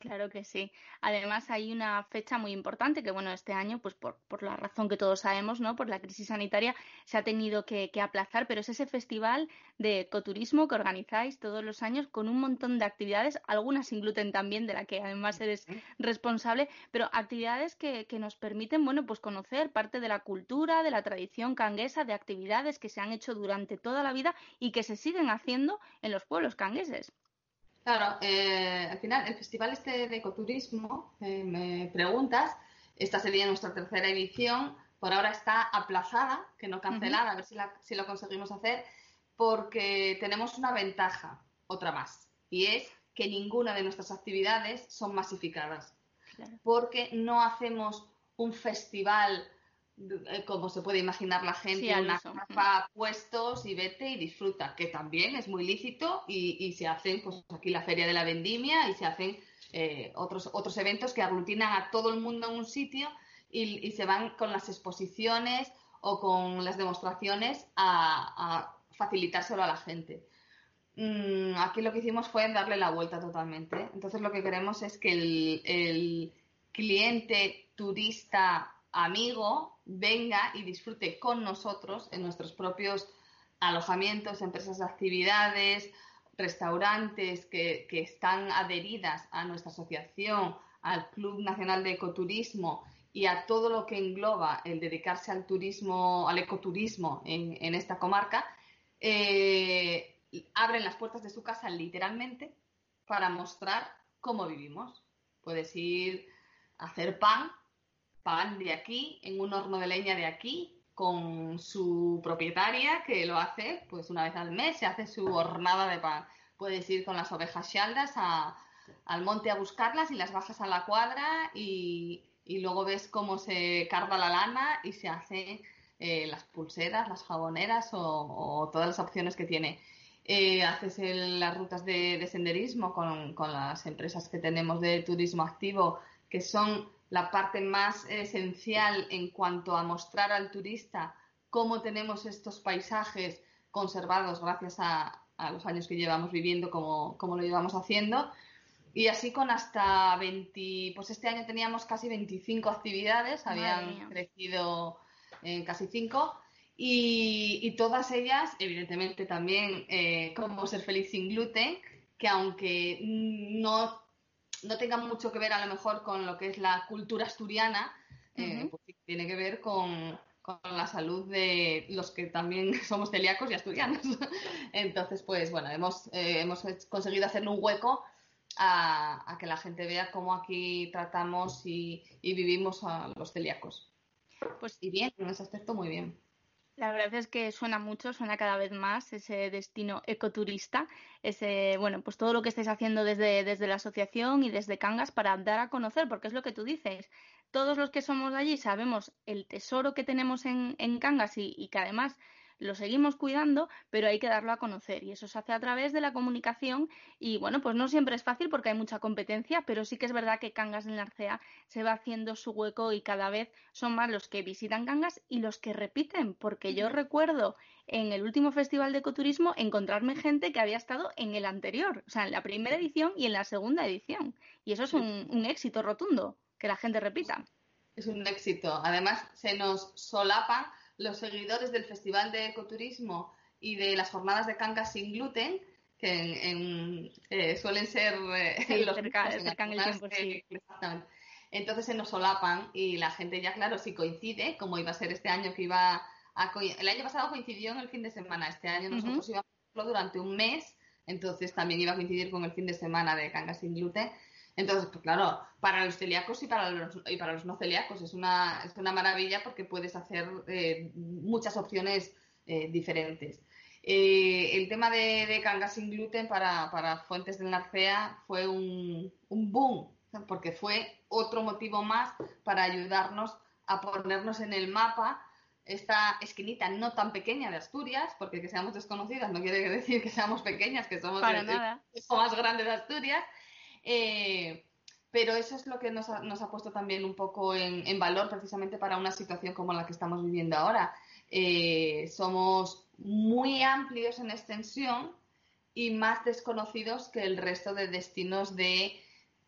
Claro que sí. Además hay una fecha muy importante que, bueno, este año, pues por, por la razón que todos sabemos, ¿no? Por la crisis sanitaria, se ha tenido que, aplazar, pero es ese festival de ecoturismo que organizáis todos los años con un montón de actividades, algunas sin gluten también, de la que además eres responsable, pero actividades que, que nos permiten, bueno, pues conocer parte de la cultura, de la tradición canguesa, de actividades que se han hecho durante toda la vida y que se siguen haciendo en los pueblos cangueses. Claro, eh, al final el festival este de ecoturismo, eh, me preguntas, esta sería nuestra tercera edición, por ahora está aplazada, que no cancelada, a ver si, si lo conseguimos hacer, porque tenemos una ventaja, otra más, y es que ninguna de nuestras actividades son masificadas, porque no hacemos un festival como se puede imaginar la gente, una capa, puestos y vete y disfruta, que también es muy lícito y, se hacen, pues aquí la Feria de la Vendimia y se hacen eh, otros, otros eventos que aglutinan a todo el mundo en un sitio y, se van con las exposiciones o con las demostraciones a, facilitárselo a la gente. Mm, aquí lo que hicimos fue darle la vuelta totalmente. Entonces lo que queremos es que el, el cliente turista amigo venga y disfrute con nosotros en nuestros propios alojamientos, empresas de actividades, restaurantes que, están adheridas a nuestra asociación, al Club Nacional de Ecoturismo y a todo lo que engloba el dedicarse al turismo, al ecoturismo en, esta comarca, eh, abren las puertas de su casa literalmente para mostrar cómo vivimos. Puedes ir a hacer pan pan de aquí, en un horno de leña de aquí, con su propietaria que lo hace pues una vez al mes, se hace su hornada de pan. Puedes ir con las ovejas shaldas al monte a buscarlas y las bajas a la cuadra y, luego ves cómo se carga la lana y se hacen eh, las pulseras, las jaboneras o, todas las opciones que tiene. Eh, haces las rutas de, senderismo con, con, las empresas que tenemos de turismo activo, que son la parte más esencial en cuanto a mostrar al turista cómo tenemos estos paisajes conservados gracias a, los años que llevamos viviendo, como, lo llevamos haciendo. Y así con hasta 20, pues este año teníamos casi 25 actividades, habían crecido en casi 5. Y, todas ellas, evidentemente también, eh, como ser feliz sin gluten, que aunque no no tenga mucho que ver a lo mejor con lo que es la cultura asturiana, eh, pues tiene que ver con, la salud de los que también somos celíacos y asturianos. Entonces, pues bueno, hemos, eh, hemos conseguido hacer un hueco a, que la gente vea cómo aquí tratamos y, y vivimos a los celíacos. Pues y bien, en ese aspecto muy bien. La verdad es que suena mucho, suena cada vez más ese destino ecoturista, ese, bueno, pues todo lo que estáis haciendo desde, desde la asociación y desde Cangas para dar a conocer, porque es lo que tú dices. Todos los que somos de allí sabemos el tesoro que tenemos en, en Cangas y, y que además lo seguimos cuidando, pero hay que darlo a conocer y eso se hace a través de la comunicación y bueno, pues no siempre es fácil porque hay mucha competencia, pero sí que es verdad que Cangas en Narcea se va haciendo su hueco y cada vez son más los que visitan Cangas y los que repiten, porque yo recuerdo en el último festival de ecoturismo encontrarme gente que había estado en el anterior, o sea, en la primera edición y en la segunda edición. Y eso es un, un éxito rotundo, que la gente repita. Es un éxito. Además, se nos solapa los seguidores del Festival de Ecoturismo y de las jornadas de Cangas sin gluten, que en, eh, suelen ser eh, los cerca, el tiempo, entonces se nos solapan y la gente ya, claro, si coincide, como iba a ser este año que iba a... El año pasado coincidió en el fin de semana, este año nosotros íbamos a hacerlo durante un mes, entonces también iba a coincidir con el fin de semana de Cangas sin gluten. Entonces, pues claro, para los celíacos y para los, y para los no celíacos es una, es una maravilla porque puedes hacer eh, muchas opciones eh, diferentes. Eh, el tema de, de Cangas sin gluten para, para Fuentes del Narcea fue un, un boom, porque fue otro motivo más para ayudarnos a ponernos en el mapa esta esquinita no tan pequeña de Asturias, porque que seamos desconocidas no quiere decir que seamos pequeñas, que somos Para nada. más grande de Asturias. Eh, pero eso es lo que nos ha, nos ha puesto también un poco en, en, valor precisamente para una situación como la que estamos viviendo ahora. Eh, somos muy amplios en extensión y más desconocidos que el resto de destinos de,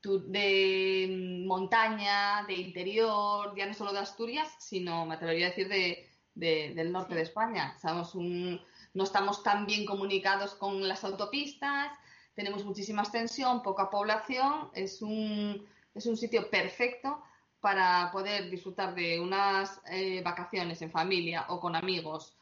de montaña, de interior, ya no solo de Asturias, sino, me atrevería a decir, de, de, del norte de España. Somos un, no estamos tan bien comunicados con las autopistas, tenemos muchísima extensión, poca población, es un, es un sitio perfecto para poder disfrutar de unas eh, vacaciones en familia o con amigos,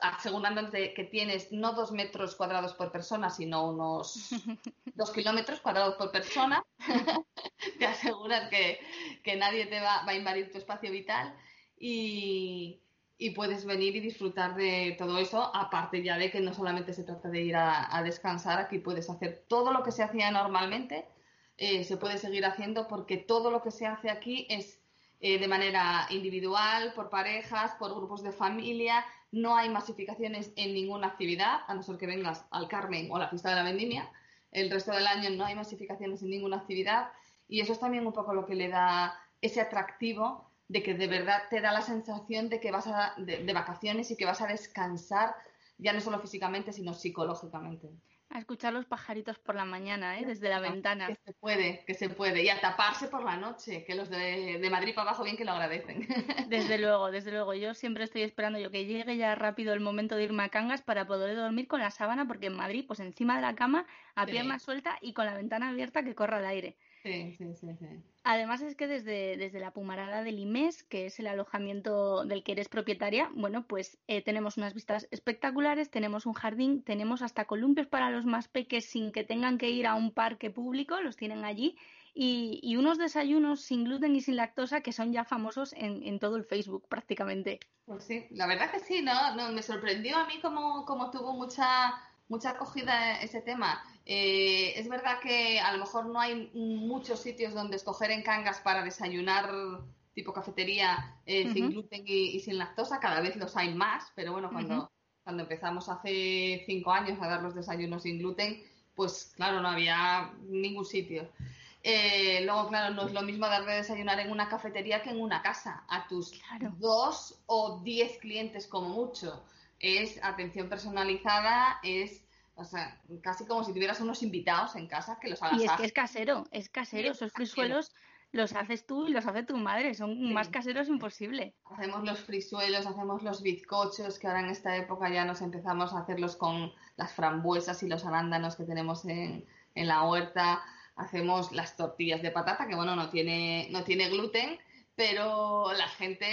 asegurándote que tienes no dos metros cuadrados por persona, sino unos dos kilómetros cuadrados por persona. te aseguras que, que nadie te va, va, a invadir tu espacio vital y, y, puedes venir y disfrutar de todo eso, aparte ya de que no solamente se trata de ir a, descansar, aquí puedes hacer todo lo que se hacía normalmente eh, se puede seguir haciendo porque todo lo que se hace aquí es eh, de manera individual, por parejas, por grupos de familia. No hay masificaciones en ninguna actividad, a no ser que vengas al Carmen o a la fiesta de la vendimia. El resto del año no hay masificaciones en ninguna actividad y eso es también un poco lo que le da ese atractivo de que de verdad te da la sensación de que vas a, de, de vacaciones y que vas a descansar ya no solo físicamente, sino psicológicamente. A escuchar los pajaritos por la mañana, ¿eh? desde la ventana. Que se puede, que se puede. Y a taparse por la noche, que los de, de Madrid para abajo bien que lo agradecen. Desde luego, desde luego. Yo siempre estoy esperando yo que llegue ya rápido el momento de irme a Cangas para poder dormir con la sábana, porque en Madrid, pues encima de la cama, a sí. pierna suelta y con la ventana abierta que corra el aire. Sí, sí, sí, sí. Además es que desde, desde la Pumarada del IMES, que es el alojamiento del que eres propietaria, bueno, pues eh, tenemos unas vistas espectaculares, tenemos un jardín, tenemos hasta columpios para los más peques sin que tengan que ir a un parque público, los tienen allí, y, y unos desayunos sin gluten y sin lactosa que son ya famosos en, en, todo el Facebook prácticamente. Pues sí, la verdad que sí, ¿no? no me sorprendió a mí como, como tuvo mucha mucha acogida ese tema. Eh, es verdad que a lo mejor no hay muchos sitios donde escoger en Cangas para desayunar tipo cafetería eh, uh -huh. sin gluten y, y, sin lactosa, cada vez los hay más, pero bueno, cuando, uh -huh. cuando empezamos hace cinco años a dar los desayunos sin gluten, pues claro, no había ningún sitio. Eh, luego, claro, no es lo mismo dar de desayunar en una cafetería que en una casa, a tus claro. dos o diez clientes como mucho. Es atención personalizada, es o sea, casi como si tuvieras unos invitados en casa que los hagas. Y es que es casero, es casero. Esos frisuelos los haces tú y los hace tu madre. Son sí. más caseros imposible. Hacemos los frisuelos, hacemos los bizcochos, que ahora en esta época ya nos empezamos a hacerlos con las frambuesas y los arándanos que tenemos en, en la huerta. Hacemos las tortillas de patata, que bueno, no tiene, no tiene gluten, pero la gente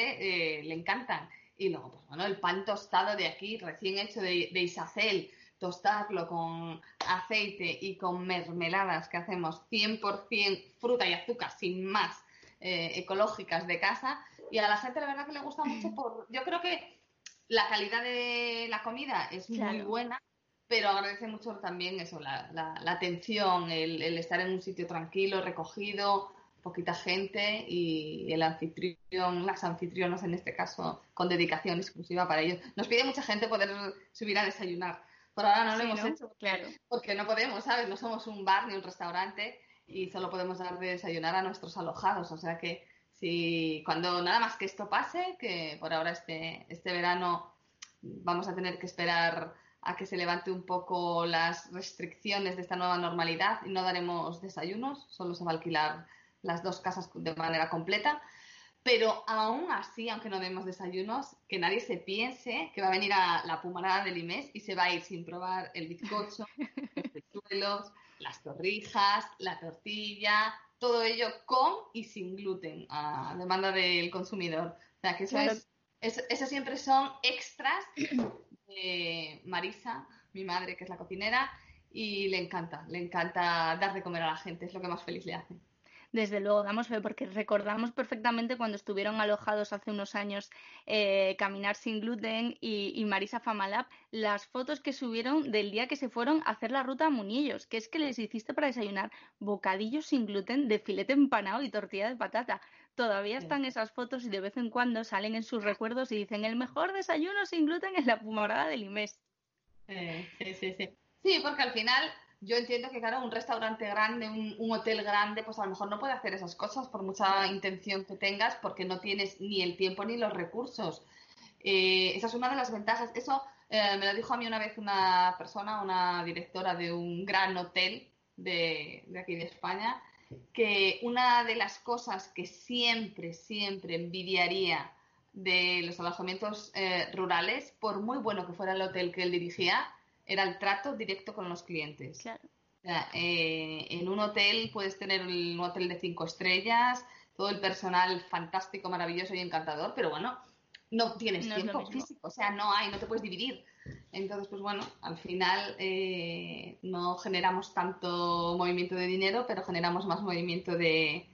eh, le encantan. Y luego, pues bueno, el pan tostado de aquí, recién hecho de, de Isacel, tostarlo con aceite y con mermeladas que hacemos 100% fruta y azúcar sin más eh, ecológicas de casa y a la gente la verdad que le gusta mucho por yo creo que la calidad de la comida es claro. muy buena pero agradece mucho también eso la, la, la atención el, el, estar en un sitio tranquilo recogido poquita gente y el anfitrión, las anfitrionas en este caso, con dedicación exclusiva para ellos. Nos pide mucha gente poder subir a desayunar por ahora no lo sí, hemos ¿no? hecho. Claro. Porque no podemos, ¿sabes? No somos un bar ni un restaurante y solo podemos dar de desayunar a nuestros alojados. O sea que si cuando nada más que esto pase, que por ahora este, este verano vamos a tener que esperar a que se levante un poco las restricciones de esta nueva normalidad y no daremos desayunos, solo se va a alquilar las dos casas de manera completa. Pero aún así, aunque no demos desayunos, que nadie se piense que va a venir a la pumarada del IMES y se va a ir sin probar el bizcocho, los pechuelos, las torrijas, la tortilla, todo ello con y sin gluten, a demanda del consumidor. O sea, que eso, es, eso, siempre son extras de Marisa, mi madre, que es la cocinera, y le encanta, le encanta dar de comer a la gente, es lo que más feliz le hace. Desde luego, damos fe, porque recordamos perfectamente cuando estuvieron alojados hace unos años eh, Caminar sin gluten y, Marisa Famalab, las fotos que subieron del día que se fueron a hacer la ruta a Munillos, que es que les hiciste para desayunar bocadillos sin gluten de filete empanado y tortilla de patata. Todavía están esas fotos y de vez en cuando salen en sus recuerdos y dicen el mejor desayuno sin gluten es la pumorada del IMES. Eh, sí, sí, sí. Sí, porque al final yo entiendo que, claro, un restaurante grande, un, hotel grande, pues a lo mejor no puede hacer esas cosas por mucha intención que tengas, porque no tienes ni el tiempo ni los recursos. Eh, esa es una de las ventajas. Eso eh, me lo dijo a mí una vez una persona, una directora de un gran hotel de, aquí de España, que una de las cosas que siempre, siempre envidiaría de los alojamientos eh, rurales, por muy bueno que fuera el hotel que él dirigía, era el trato directo con los clientes. Claro. Eh, en un hotel puedes tener un hotel de cinco estrellas, todo el personal fantástico, maravilloso y encantador, pero bueno, no tienes tiempo físico, o sea, no hay, no te puedes dividir. Entonces, pues bueno, al final eh, no generamos tanto movimiento de dinero, pero generamos más movimiento de,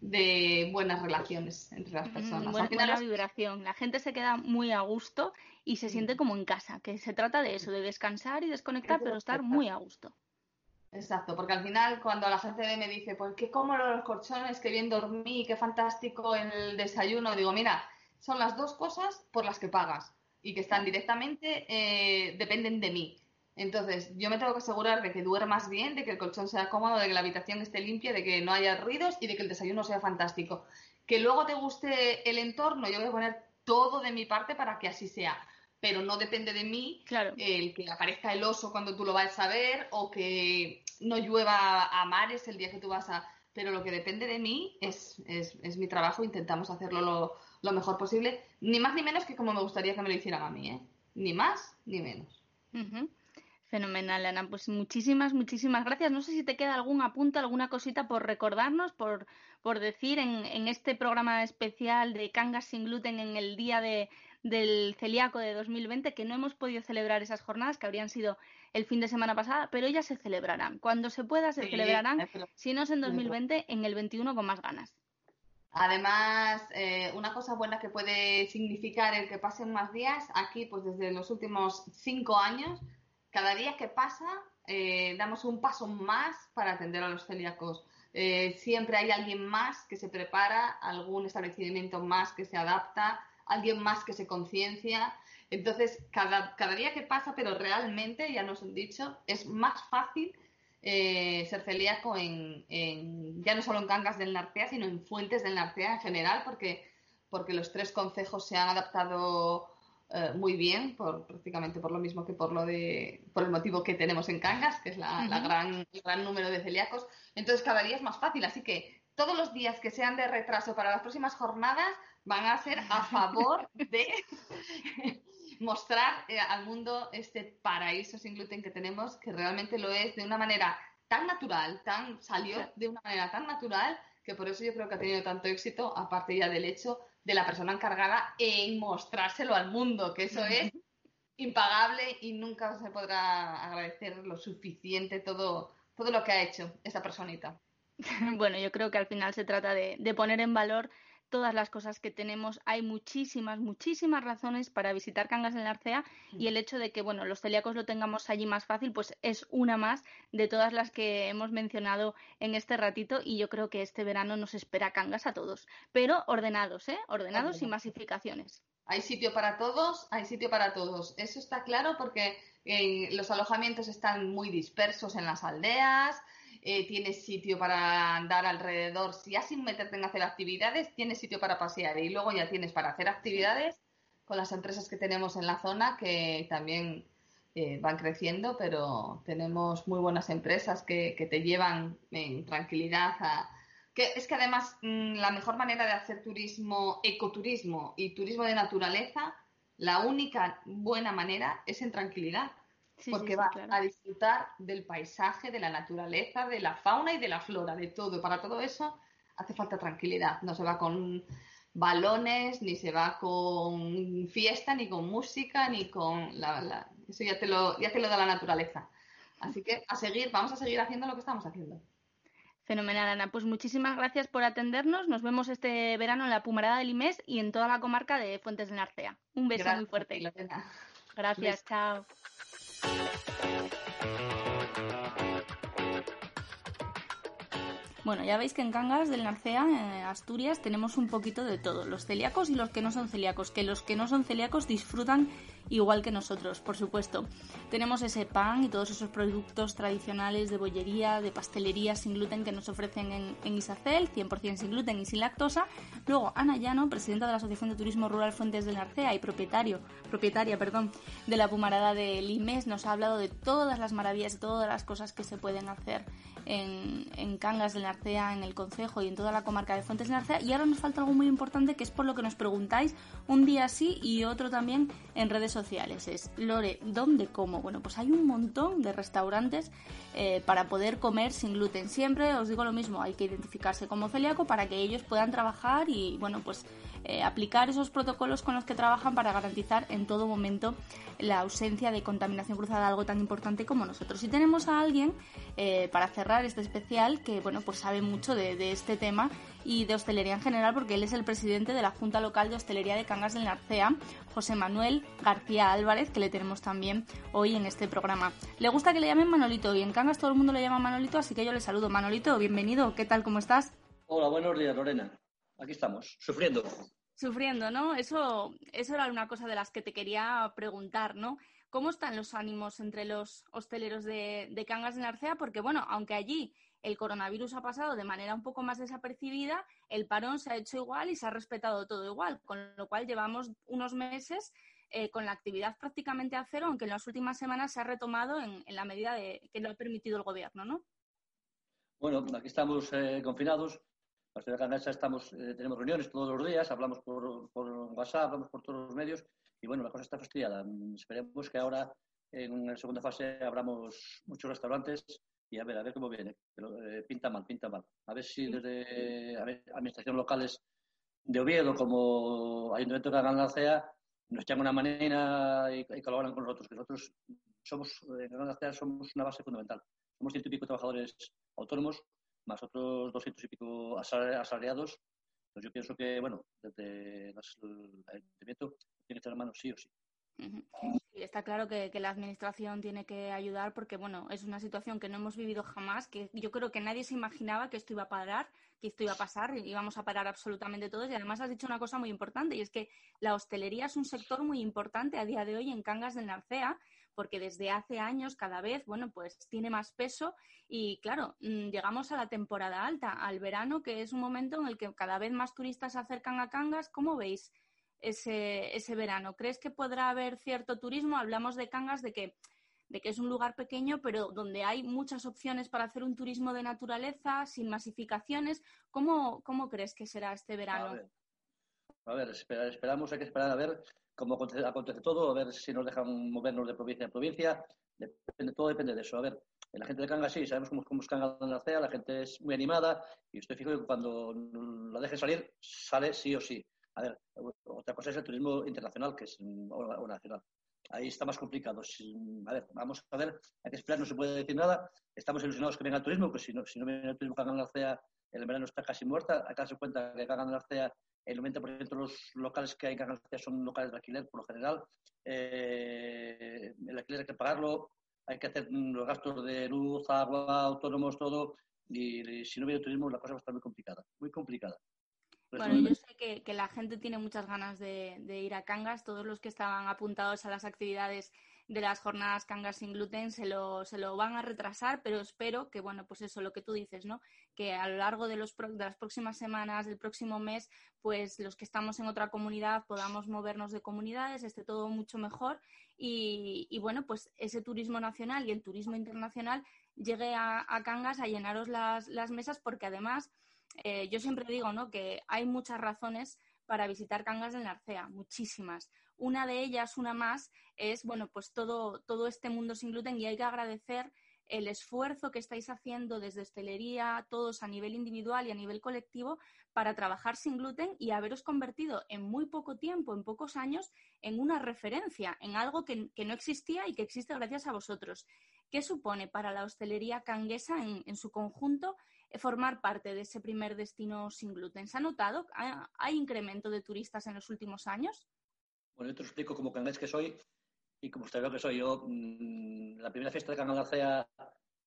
de buenas relaciones entre las personas. buena, vibración. La gente se queda muy a gusto y se siente como en casa, que se trata de eso, de descansar y desconectar, pero estar muy a gusto. Exacto, porque al final cuando la gente me dice, pues qué cómodo los colchones, qué bien dormí, qué fantástico el desayuno, digo, mira, son las dos cosas por las que pagas y que están directamente, eh, dependen de mí. Entonces, yo me tengo que asegurar de que duermas bien, de que el colchón sea cómodo, de que la habitación esté limpia, de que no haya ruidos y de que el desayuno sea fantástico. Que luego te guste el entorno, yo voy a poner todo de mi parte para que así sea. Pero no depende de mí el que aparezca el oso cuando tú lo vas a ver o que no llueva a mares el día que tú vas a... Pero lo que depende de mí es, es, mi trabajo, intentamos hacerlo lo, lo, mejor posible, ni más ni menos que como me gustaría que me lo hicieran a mí, ¿eh? Ni más ni menos. Fenomenal, Ana. Pues muchísimas, muchísimas gracias. No sé si te queda algún apunte, alguna cosita por recordarnos, por, por decir en, en este programa especial de Cangas sin gluten en el día de, del celíaco de 2020, que no hemos podido celebrar esas jornadas, que habrían sido el fin de semana pasada, pero ellas se celebrarán. Cuando se pueda, se celebrarán, si no es en 2020, en el 21 con más ganas. Además, eh, una cosa buena que puede significar el que pasen más días, aquí, pues desde los últimos cinco años, cada día que pasa eh, damos un paso más para atender a los celíacos. Eh, siempre hay alguien más que se prepara, algún establecimiento más que se adapta, alguien más que se conciencia. Entonces, cada, cada, día que pasa, pero realmente, ya nos han dicho, es más fácil eh, ser celíaco en, ya no solo en Cangas del Narcea, sino en Fuentes del Narcea en general, porque, porque los tres concejos se han adaptado eh, muy bien, por, prácticamente por lo mismo que por lo de, por el motivo que tenemos en Cangas, que es la, gran, el gran número de celíacos. Entonces cada día es más fácil, así que todos los días que sean de retraso para las próximas jornadas van a ser a favor de mostrar eh, al mundo este paraíso sin gluten que tenemos, que realmente lo es de una manera tan natural, tan salió de una manera tan natural que por eso yo creo que ha tenido tanto éxito, aparte ya del hecho de la persona encargada en mostrárselo al mundo, que eso es impagable y nunca se podrá agradecer lo suficiente todo, todo lo que ha hecho esa personita. Bueno, yo creo que al final se trata de, de poner en valor todas las cosas que tenemos. Hay muchísimas, muchísimas razones para visitar Cangas en la Arcea y el hecho de que, bueno, los celíacos lo tengamos allí más fácil, pues es una más de todas las que hemos mencionado en este ratito y yo creo que este verano nos espera Cangas a todos, pero ordenados, ¿eh? Ordenados y masificaciones. Hay sitio para todos, hay sitio para todos. Eso está claro porque eh, los alojamientos están muy dispersos en las aldeas, eh, tienes sitio para andar alrededor, si ya sin meterte en hacer actividades, tienes sitio para pasear y luego ya tienes para hacer actividades con las empresas que tenemos en la zona que también eh, van creciendo, pero tenemos muy buenas empresas que, te llevan en tranquilidad es que además mm, la mejor manera de hacer turismo, ecoturismo y turismo de naturaleza, la única buena manera es en tranquilidad. Porque va a disfrutar del paisaje, de la naturaleza, de la fauna y de la flora, de todo. Para todo eso hace falta tranquilidad. No se va con balones, ni se va con fiesta, ni con música, ni con la, eso ya te lo ya te lo da la naturaleza. Así que a seguir, vamos a seguir haciendo lo que estamos haciendo. Fenomenal, Ana. Pues muchísimas gracias por atendernos. Nos vemos este verano en la Pumarada del IMES y en toda la comarca de Fuentes de Narcea. Un beso muy fuerte. Gracias, chao. Bueno, ya veis que en Cangas del Narcea, en Asturias, tenemos un poquito de todo, los celíacos y los que no son celíacos, que los que no son celíacos disfrutan igual que nosotros, por supuesto. Tenemos ese pan y todos esos productos tradicionales de bollería, de pastelería sin gluten que nos ofrecen en, en Isacel, 100% sin gluten y sin lactosa. Luego, Ana Llano, presidenta de la Asociación de Turismo Rural Fuentes del Narcea y propietario, propietaria perdón, de la Pumarada de Limes, nos ha hablado de todas las maravillas, de todas las cosas que se pueden hacer en, Cangas del Narcea, en el Concejo y en toda la comarca de Fuentes del Narcea. Y ahora nos falta algo muy importante que es por lo que nos preguntáis un día sí y otro también en redes sociales. Es, Lore, ¿dónde como? Bueno, pues hay un montón de restaurantes eh, para poder comer sin gluten. Siempre os digo lo mismo, hay que identificarse como celíaco para que ellos puedan trabajar y, bueno, pues eh, aplicar esos protocolos con los que trabajan para garantizar en todo momento la ausencia de contaminación cruzada, algo tan importante como nosotros. Y tenemos a alguien eh, para cerrar este especial que bueno pues sabe mucho de, este tema y de hostelería en general porque él es el presidente de la Junta Local de Hostelería de Cangas del Narcea, José Manuel García Álvarez, que le tenemos también hoy en este programa. Le gusta que le llamen Manolito y en Cangas todo el mundo le llama Manolito, así que yo le saludo. Manolito, bienvenido, ¿qué tal? ¿Cómo estás? Hola, buenos días, Lorena aquí estamos, sufriendo. Sufriendo, ¿no? Eso, eso era una cosa de las que te quería preguntar, ¿no? ¿Cómo están los ánimos entre los hosteleros de, de Cangas de Narcea? Porque, bueno, aunque allí el coronavirus ha pasado de manera un poco más desapercibida, el parón se ha hecho igual y se ha respetado todo igual, con lo cual llevamos unos meses eh, con la actividad prácticamente a cero, aunque en las últimas semanas se ha retomado en, la medida de, que lo ha permitido el gobierno, ¿no? Bueno, aquí estamos eh, confinados la ciudad de estamos, eh, tenemos reuniones todos los días, hablamos por, por, WhatsApp, hablamos por todos los medios y bueno, la cosa está fastidiada. Esperemos que ahora en la segunda fase abramos muchos restaurantes y a ver, a ver cómo viene. Pero eh, pinta mal, pinta mal. A ver si desde administraciones locales de Oviedo como Ayuntamiento de Granada nos echan una manera y, colaboran con nosotros, que nosotros somos, en Granada somos una base fundamental. Somos ciento y pico trabajadores autónomos más otros doscientos y pico asalariados, pues yo pienso que, bueno, desde el ayuntamiento tiene que echar mano sí o sí. está claro que, la administración tiene que ayudar porque, bueno, es una situación que no hemos vivido jamás, que yo creo que nadie se imaginaba que esto iba a parar, que esto iba a pasar, y íbamos a parar absolutamente todos. Y además has dicho una cosa muy importante, y es que la hostelería es un sector muy importante a día de hoy en Cangas del Narcea, porque desde hace años cada vez, bueno, pues tiene más peso y claro, mm, llegamos a la temporada alta, al verano, que es un momento en el que cada vez más turistas se acercan a Cangas. ¿Cómo veis ese, ese verano? ¿Crees que podrá haber cierto turismo? Hablamos de Cangas, de que de que es un lugar pequeño, pero donde hay muchas opciones para hacer un turismo de naturaleza, sin masificaciones. ¿Cómo, cómo crees que será este verano? A ver, esperamos, hay que esperar a ver cómo acontece, todo, a ver si nos dejan movernos de provincia en provincia. Depende, todo depende de eso. A ver, la gente de Cangas sí, sabemos cómo, cómo es Cangas en la CEA, la gente es muy animada y estoy fijo que cuando la dejen salir, sale sí o sí. A ver, otra cosa es el turismo internacional, que es o, nacional. Ahí está más complicado. a ver, vamos a ver, hay que esperar, no se puede decir nada. Estamos ilusionados que venga el turismo, pues si no, si no viene el turismo Cangas en la CEA, el verano está casi muerta. Que darse cuenta que Cangas en la CEA el 90% de los locales que hay en Galicia son locales de alquiler, por lo general. Eh, el alquiler hay que pagarlo, hay que hacer los gastos de luz, agua, autónomos, todo. Y, si no viene turismo, la cosa va a estar muy complicada, muy complicada. Bueno, yo sé que, que, la gente tiene muchas ganas de, de, ir a Cangas. Todos los que estaban apuntados a las actividades de las jornadas Cangas sin gluten se lo, se lo van a retrasar, pero espero que, bueno, pues eso, lo que tú dices, ¿no? Que a lo largo de, los, de las próximas semanas, del próximo mes, pues los que estamos en otra comunidad podamos movernos de comunidades, esté todo mucho mejor y, y bueno, pues ese turismo nacional y el turismo internacional llegue a, Cangas a llenaros las, las mesas porque además, eh, yo siempre digo, ¿no? Que hay muchas razones para visitar Cangas del Narcea, muchísimas. Una de ellas, una más, es, bueno, pues todo, todo este mundo sin gluten y hay que agradecer el esfuerzo que estáis haciendo desde hostelería, todos a nivel individual y a nivel colectivo, para trabajar sin gluten y haberos convertido en muy poco tiempo, en pocos años, en una referencia, en algo que, no existía y que existe gracias a vosotros. ¿Qué supone para la hostelería canguesa en, su conjunto eh, formar parte de ese primer destino sin gluten? ¿Se ha notado? ¿Hay incremento de turistas en los últimos años? Bueno, yo te explico como cangués que soy y como usted ve que soy yo. Mm, la primera fiesta de Canal Alcea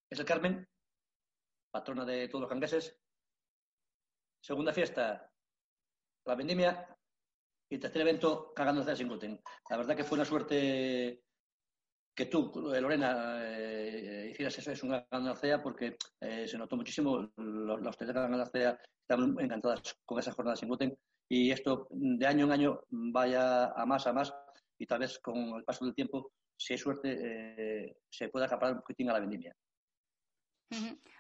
es el Carmen, patrona de todos los cangueses. Segunda fiesta, la vendimia. Y tercer evento, Cagando Alcea sin gluten. La verdad que fue una suerte que tú, Lorena, eh, hicieras eso, es una gran alcea porque eh, se notó muchísimo, los, los de la están encantadas con esas jornadas sin gluten y esto de año en año vaya a más, a más y tal vez con el paso del tiempo, si hay suerte, eh, se pueda acaparar un poquitín a la vendimia.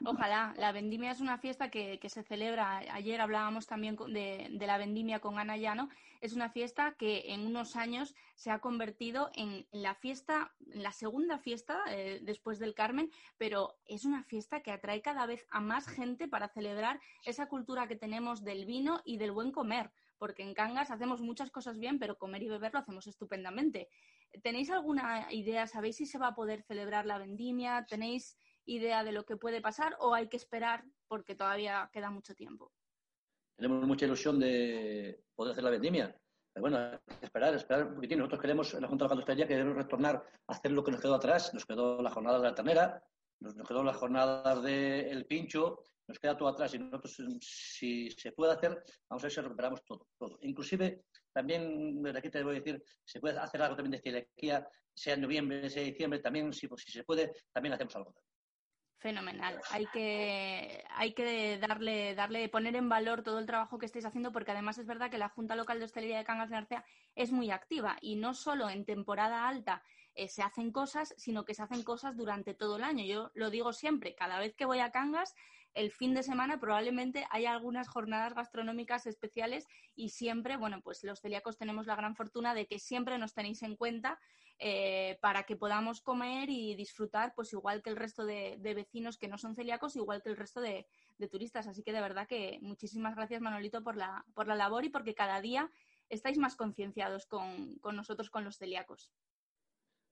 Ojalá. La vendimia es una fiesta que, se celebra. Ayer hablábamos también de, la vendimia con Ana Llano. Es una fiesta que en unos años se ha convertido en la fiesta, la segunda fiesta eh, después del Carmen, pero es una fiesta que atrae cada vez a más gente para celebrar esa cultura que tenemos del vino y del buen comer. Porque en Cangas hacemos muchas cosas bien, pero comer y beber lo hacemos estupendamente. ¿Tenéis alguna idea? ¿Sabéis si se va a poder celebrar la vendimia? ¿Tenéis idea de lo que puede pasar o hay que esperar porque todavía queda mucho tiempo? Tenemos mucha ilusión de poder hacer la vendimia. Pero bueno, que esperar, esperar un poquitín. Nosotros queremos, en la Junta de Gandostería, queremos retornar a hacer lo que nos quedó atrás. Nos quedó la jornada de la ternera, nos, quedó la jornada del pincho, nos queda todo atrás y nosotros, si se puede hacer, vamos a ver si recuperamos todo. todo. Inclusive, también, de aquí te voy a decir, se puede hacer algo también de celiaquía, sea en noviembre, sea en diciembre, también, si, pues, si se puede, también hacemos algo. Fenomenal. Hay que, hay que darle, darle, poner en valor todo el trabajo que estáis haciendo, porque además es verdad que la Junta Local de Hostelería de Cangas de Narcea es muy activa y no solo en temporada alta eh, se hacen cosas, sino que se hacen cosas durante todo el año. Yo lo digo siempre, cada vez que voy a Cangas, el fin de semana probablemente haya algunas jornadas gastronómicas especiales y siempre, bueno, pues los celíacos tenemos la gran fortuna de que siempre nos tenéis en cuenta eh, para que podamos comer y disfrutar, pues igual que el resto de, vecinos que no son celíacos, igual que el resto de, turistas. Así que de verdad que muchísimas gracias, Manolito, por la, por la labor y porque cada día estáis más concienciados con, con nosotros, con los celíacos.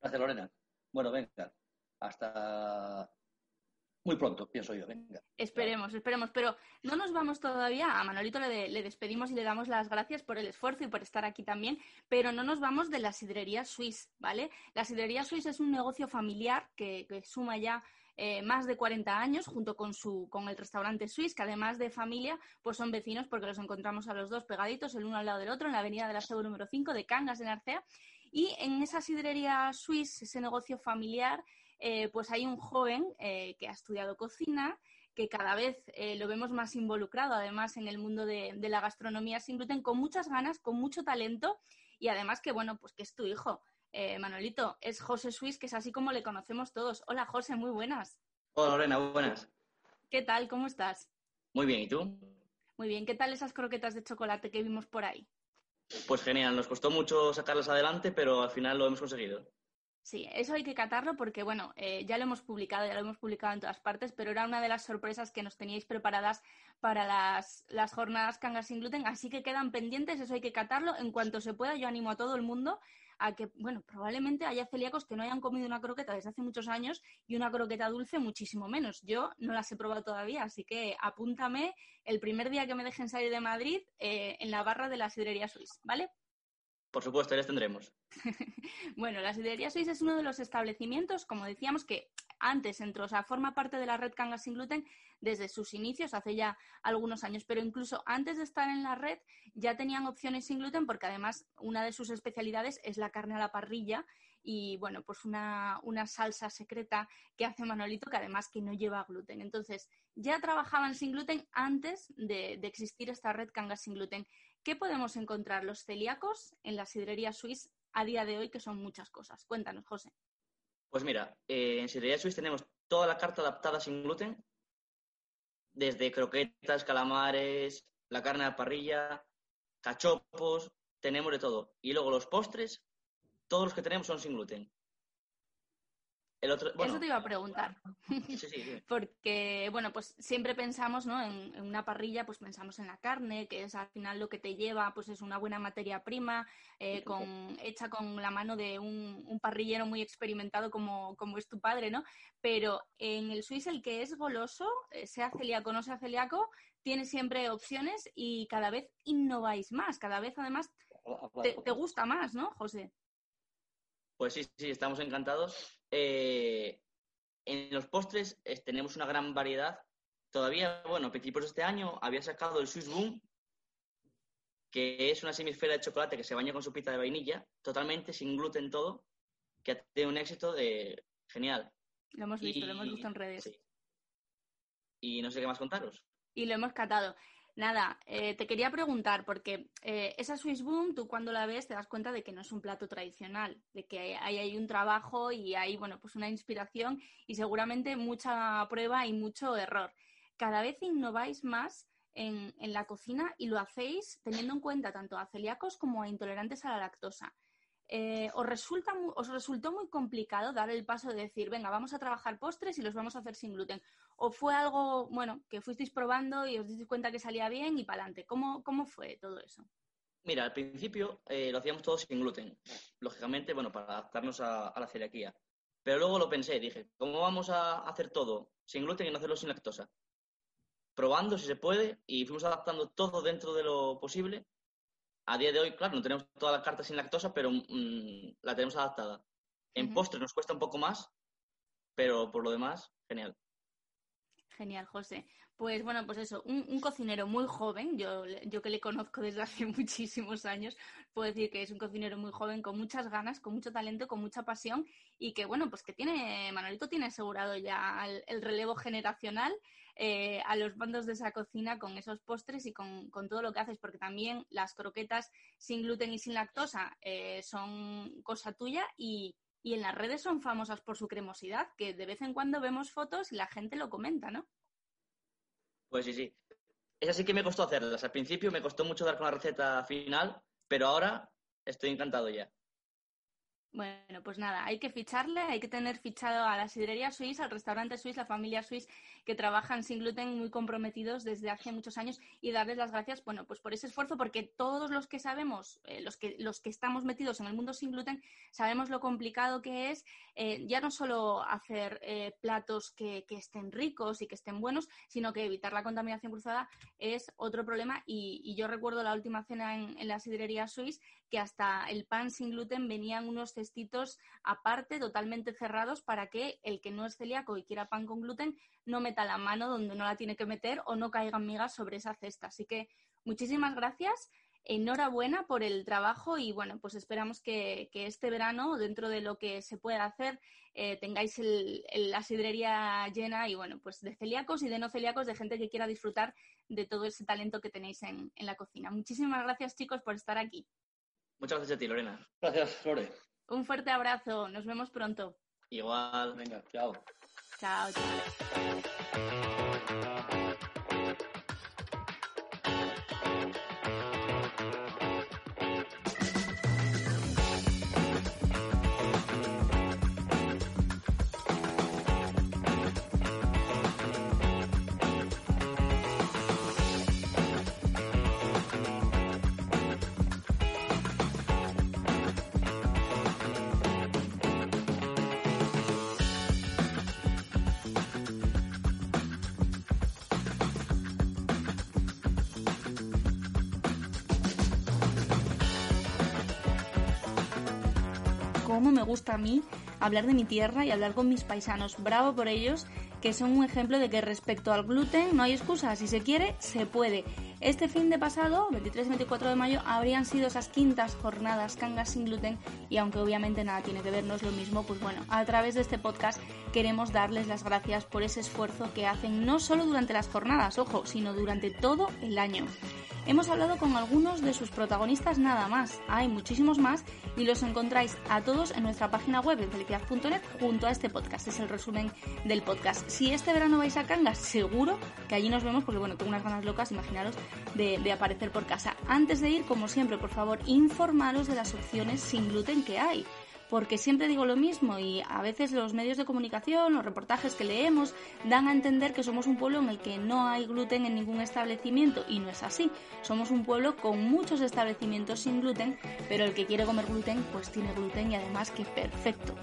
Gracias, Lorena. Bueno, venga, hasta muy pronto, pienso yo. Esperemos, esperemos. Pero no nos vamos todavía. A Manolito le, despedimos y le damos las gracias por el esfuerzo y por estar aquí también. Pero no nos vamos de la sidrería Swiss, ¿vale? La sidrería Swiss es un negocio familiar que, suma ya eh, más de 40 años junto con, su, con el restaurante Swiss, que además de familia, pues son vecinos porque los encontramos a los dos pegaditos, el uno al lado del otro, en la avenida de la Sebo número 5 de Cangas, en Arcea. Y en esa sidrería Swiss, ese negocio familiar, eh, pues hay un joven eh, que ha estudiado cocina, que cada vez eh, lo vemos más involucrado, además, en el mundo de, la gastronomía sin gluten, con muchas ganas, con mucho talento y además que, bueno, pues que es tu hijo. Manolito, es José Suiz, que es así como le conocemos todos. Hola, José, muy buenas. Hola, Lorena, buenas. ¿Qué tal? ¿Cómo estás? Muy bien, ¿y tú? Muy bien, ¿qué tal esas croquetas de chocolate que vimos por ahí? Pues genial, nos costó mucho sacarlas adelante, pero al final lo hemos conseguido. Sí, eso hay que catarlo porque, bueno, eh, ya lo hemos publicado, ya lo hemos publicado en todas partes, pero era una de las sorpresas que nos teníais preparadas para las, las jornadas Cangas sin gluten, así que quedan pendientes, eso hay que catarlo. En cuanto se pueda, yo animo a todo el mundo a que, bueno, probablemente haya celíacos que no hayan comido una croqueta desde hace muchos años y una croqueta dulce muchísimo menos. Yo no las he probado todavía, así que apúntame el primer día que me dejen salir de Madrid eh, en la barra de la sidrería Suiz, ¿vale? Por supuesto, les tendremos. bueno, la Sidrería Suiz es uno de los establecimientos, como decíamos, que antes entró, o sea, forma parte de la red Cangas sin gluten desde sus inicios, hace ya algunos años, pero incluso antes de estar en la red ya tenían opciones sin gluten porque además una de sus especialidades es la carne a la parrilla y bueno, pues una, salsa secreta que hace Manolito que además que no lleva gluten. Entonces, ya trabajaban sin gluten antes de, de existir esta red Cangas sin gluten. ¿Qué podemos encontrar los celíacos en la sidrería Suiz a día de hoy, que son muchas cosas? Cuéntanos, José. Pues mira, eh, en sidrería Suiz tenemos toda la carta adaptada sin gluten, desde croquetas, calamares, la carne a parrilla, cachopos, tenemos de todo. Y luego los postres, todos los que tenemos son sin gluten. Eso te iba a preguntar. Sí, sí, Porque, bueno, pues siempre pensamos, ¿no? En, una parrilla, pues pensamos en la carne, que es al final lo que te lleva, pues es una buena materia prima, eh, con, hecha con la mano de un, parrillero muy experimentado como, como, es tu padre, ¿no? Pero en el Swiss, el que es goloso, eh, sea celíaco o no sea celíaco, tiene siempre opciones y cada vez innováis más, cada vez además te, te gusta más, ¿no, José? Pues sí, sí, estamos encantados. Eh, en los postres eh, tenemos una gran variedad. Todavía, bueno, a principios de este año había sacado el Swiss Boom, que es una semisfera de chocolate que se baña con su pizza de vainilla, totalmente sin gluten todo, que ha tenido un éxito de genial. Lo hemos visto, lo hemos visto en redes. Y no sé qué más contaros. Y lo hemos catado. Nada, eh, te quería preguntar, porque eh, esa Swiss Boom, tú cuando la ves te das cuenta de que no es un plato tradicional, de que hay, hay un trabajo y hay, bueno, pues una inspiración y seguramente mucha prueba y mucho error. Cada vez innováis más en, en la cocina y lo hacéis teniendo en cuenta tanto a celíacos como a intolerantes a la lactosa. Eh, ¿os, resulta, ¿os resultó muy complicado dar el paso de decir, venga, vamos a trabajar postres y los vamos a hacer sin gluten? ¿O fue algo, bueno, que fuisteis probando y os disteis cuenta que salía bien y para adelante? ¿Cómo, ¿Cómo fue todo eso? Mira, al principio eh, lo hacíamos todo sin gluten, lógicamente, bueno, para adaptarnos a, la celiaquía. Pero luego lo pensé, dije, ¿cómo vamos a hacer todo sin gluten y no hacerlo sin lactosa? Probando si se puede y fuimos adaptando todo dentro de lo posible a día de hoy, claro, no tenemos toda la carta sin lactosa, pero mm, la tenemos adaptada. En postre nos cuesta un poco más, pero por lo demás, genial. Genial, José. Pues bueno, pues eso, un, cocinero muy joven, yo, yo que le conozco desde hace muchísimos años, puedo decir que es un cocinero muy joven, con muchas ganas, con mucho talento, con mucha pasión y que bueno, pues que tiene, Manolito tiene asegurado ya el relevo generacional eh, a los bandos de esa cocina con esos postres y con, todo lo que haces, porque también las croquetas sin gluten y sin lactosa eh, son cosa tuya y, y en las redes son famosas por su cremosidad, que de vez en cuando vemos fotos y la gente lo comenta, ¿no? Pues sí, sí. Esa sí que me costó hacerlas. Al principio me costó mucho dar con la receta final, pero ahora estoy encantado ya. Bueno, pues nada, hay que ficharle, hay que tener fichado a la sidrería suiza, al restaurante suizo, la familia suiza que trabajan sin gluten muy comprometidos desde hace muchos años y darles las gracias, bueno, pues por ese esfuerzo, porque todos los que sabemos, eh, los, que, los que estamos metidos en el mundo sin gluten, sabemos lo complicado que es eh, ya no solo hacer eh, platos que, estén ricos y que estén buenos, sino que evitar la contaminación cruzada es otro problema. Y, yo recuerdo la última cena en, la sidrería suiza que hasta el pan sin gluten venían unos cestitos aparte, totalmente cerrados, para que el que no es celíaco y quiera pan con gluten no meta la mano donde no la tiene que meter o no caigan migas sobre esa cesta. Así que muchísimas gracias. Enhorabuena por el trabajo y bueno, pues esperamos que, este verano, dentro de lo que se pueda hacer, eh, tengáis la sidrería llena y bueno, pues de celíacos y de no celíacos, de gente que quiera disfrutar de todo ese talento que tenéis en la cocina. Muchísimas gracias chicos por estar aquí. Muchas gracias a ti, Lorena. Gracias, Lore. Un fuerte abrazo. Nos vemos pronto. Igual. Venga, chao. Chao, chao. Cómo me gusta a mí hablar de mi tierra y hablar con mis paisanos. Bravo por ellos, que son un ejemplo de que respecto al gluten no hay excusa. Si se quiere, se puede. Este fin de pasado, 23 y 24 de mayo, habrían sido esas quintas jornadas cangas sin gluten y aunque obviamente nada tiene que ver, no es lo mismo, pues bueno, a través de este podcast queremos darles las gracias por ese esfuerzo que hacen no solo durante las jornadas, ojo, sino durante todo el año. Hemos hablado con algunos de sus protagonistas nada más. Hay muchísimos más y los encontráis a todos en nuestra página web en felicidad.net junto a este podcast. Es el resumen del podcast. Si este verano vais a Cangas, seguro que allí nos vemos porque bueno, tengo unas ganas locas, imaginaros, de, de aparecer por casa. Antes de ir, como siempre, por favor, informaros de las opciones sin gluten que hay porque siempre digo lo mismo y a veces los medios de comunicación, los reportajes que leemos dan a entender que somos un pueblo en el que no hay gluten en ningún establecimiento y no es así. Somos un pueblo con muchos establecimientos sin gluten, pero el que quiere comer gluten pues tiene gluten y además que perfecto.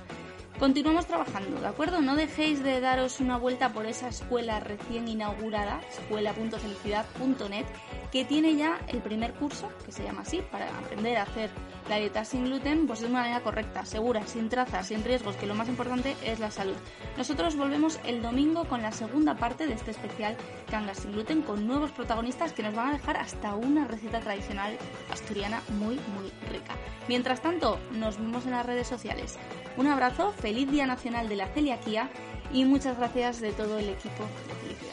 Continuamos trabajando, ¿de acuerdo? No dejéis de daros una vuelta por esa escuela recién inaugurada, escuela.felicidad.net, que tiene ya el primer curso, que se llama así, para aprender a hacer la dieta sin gluten, pues de una manera correcta, segura, sin trazas, sin riesgos, que lo más importante es la salud. Nosotros volvemos el domingo con la segunda parte de este especial Cangas sin gluten, con nuevos protagonistas que nos van a dejar hasta una receta tradicional asturiana muy, muy rica. Mientras tanto, nos vemos en las redes sociales. Un abrazo, feliz Día Nacional de la Celiaquía y muchas gracias de todo el equipo de.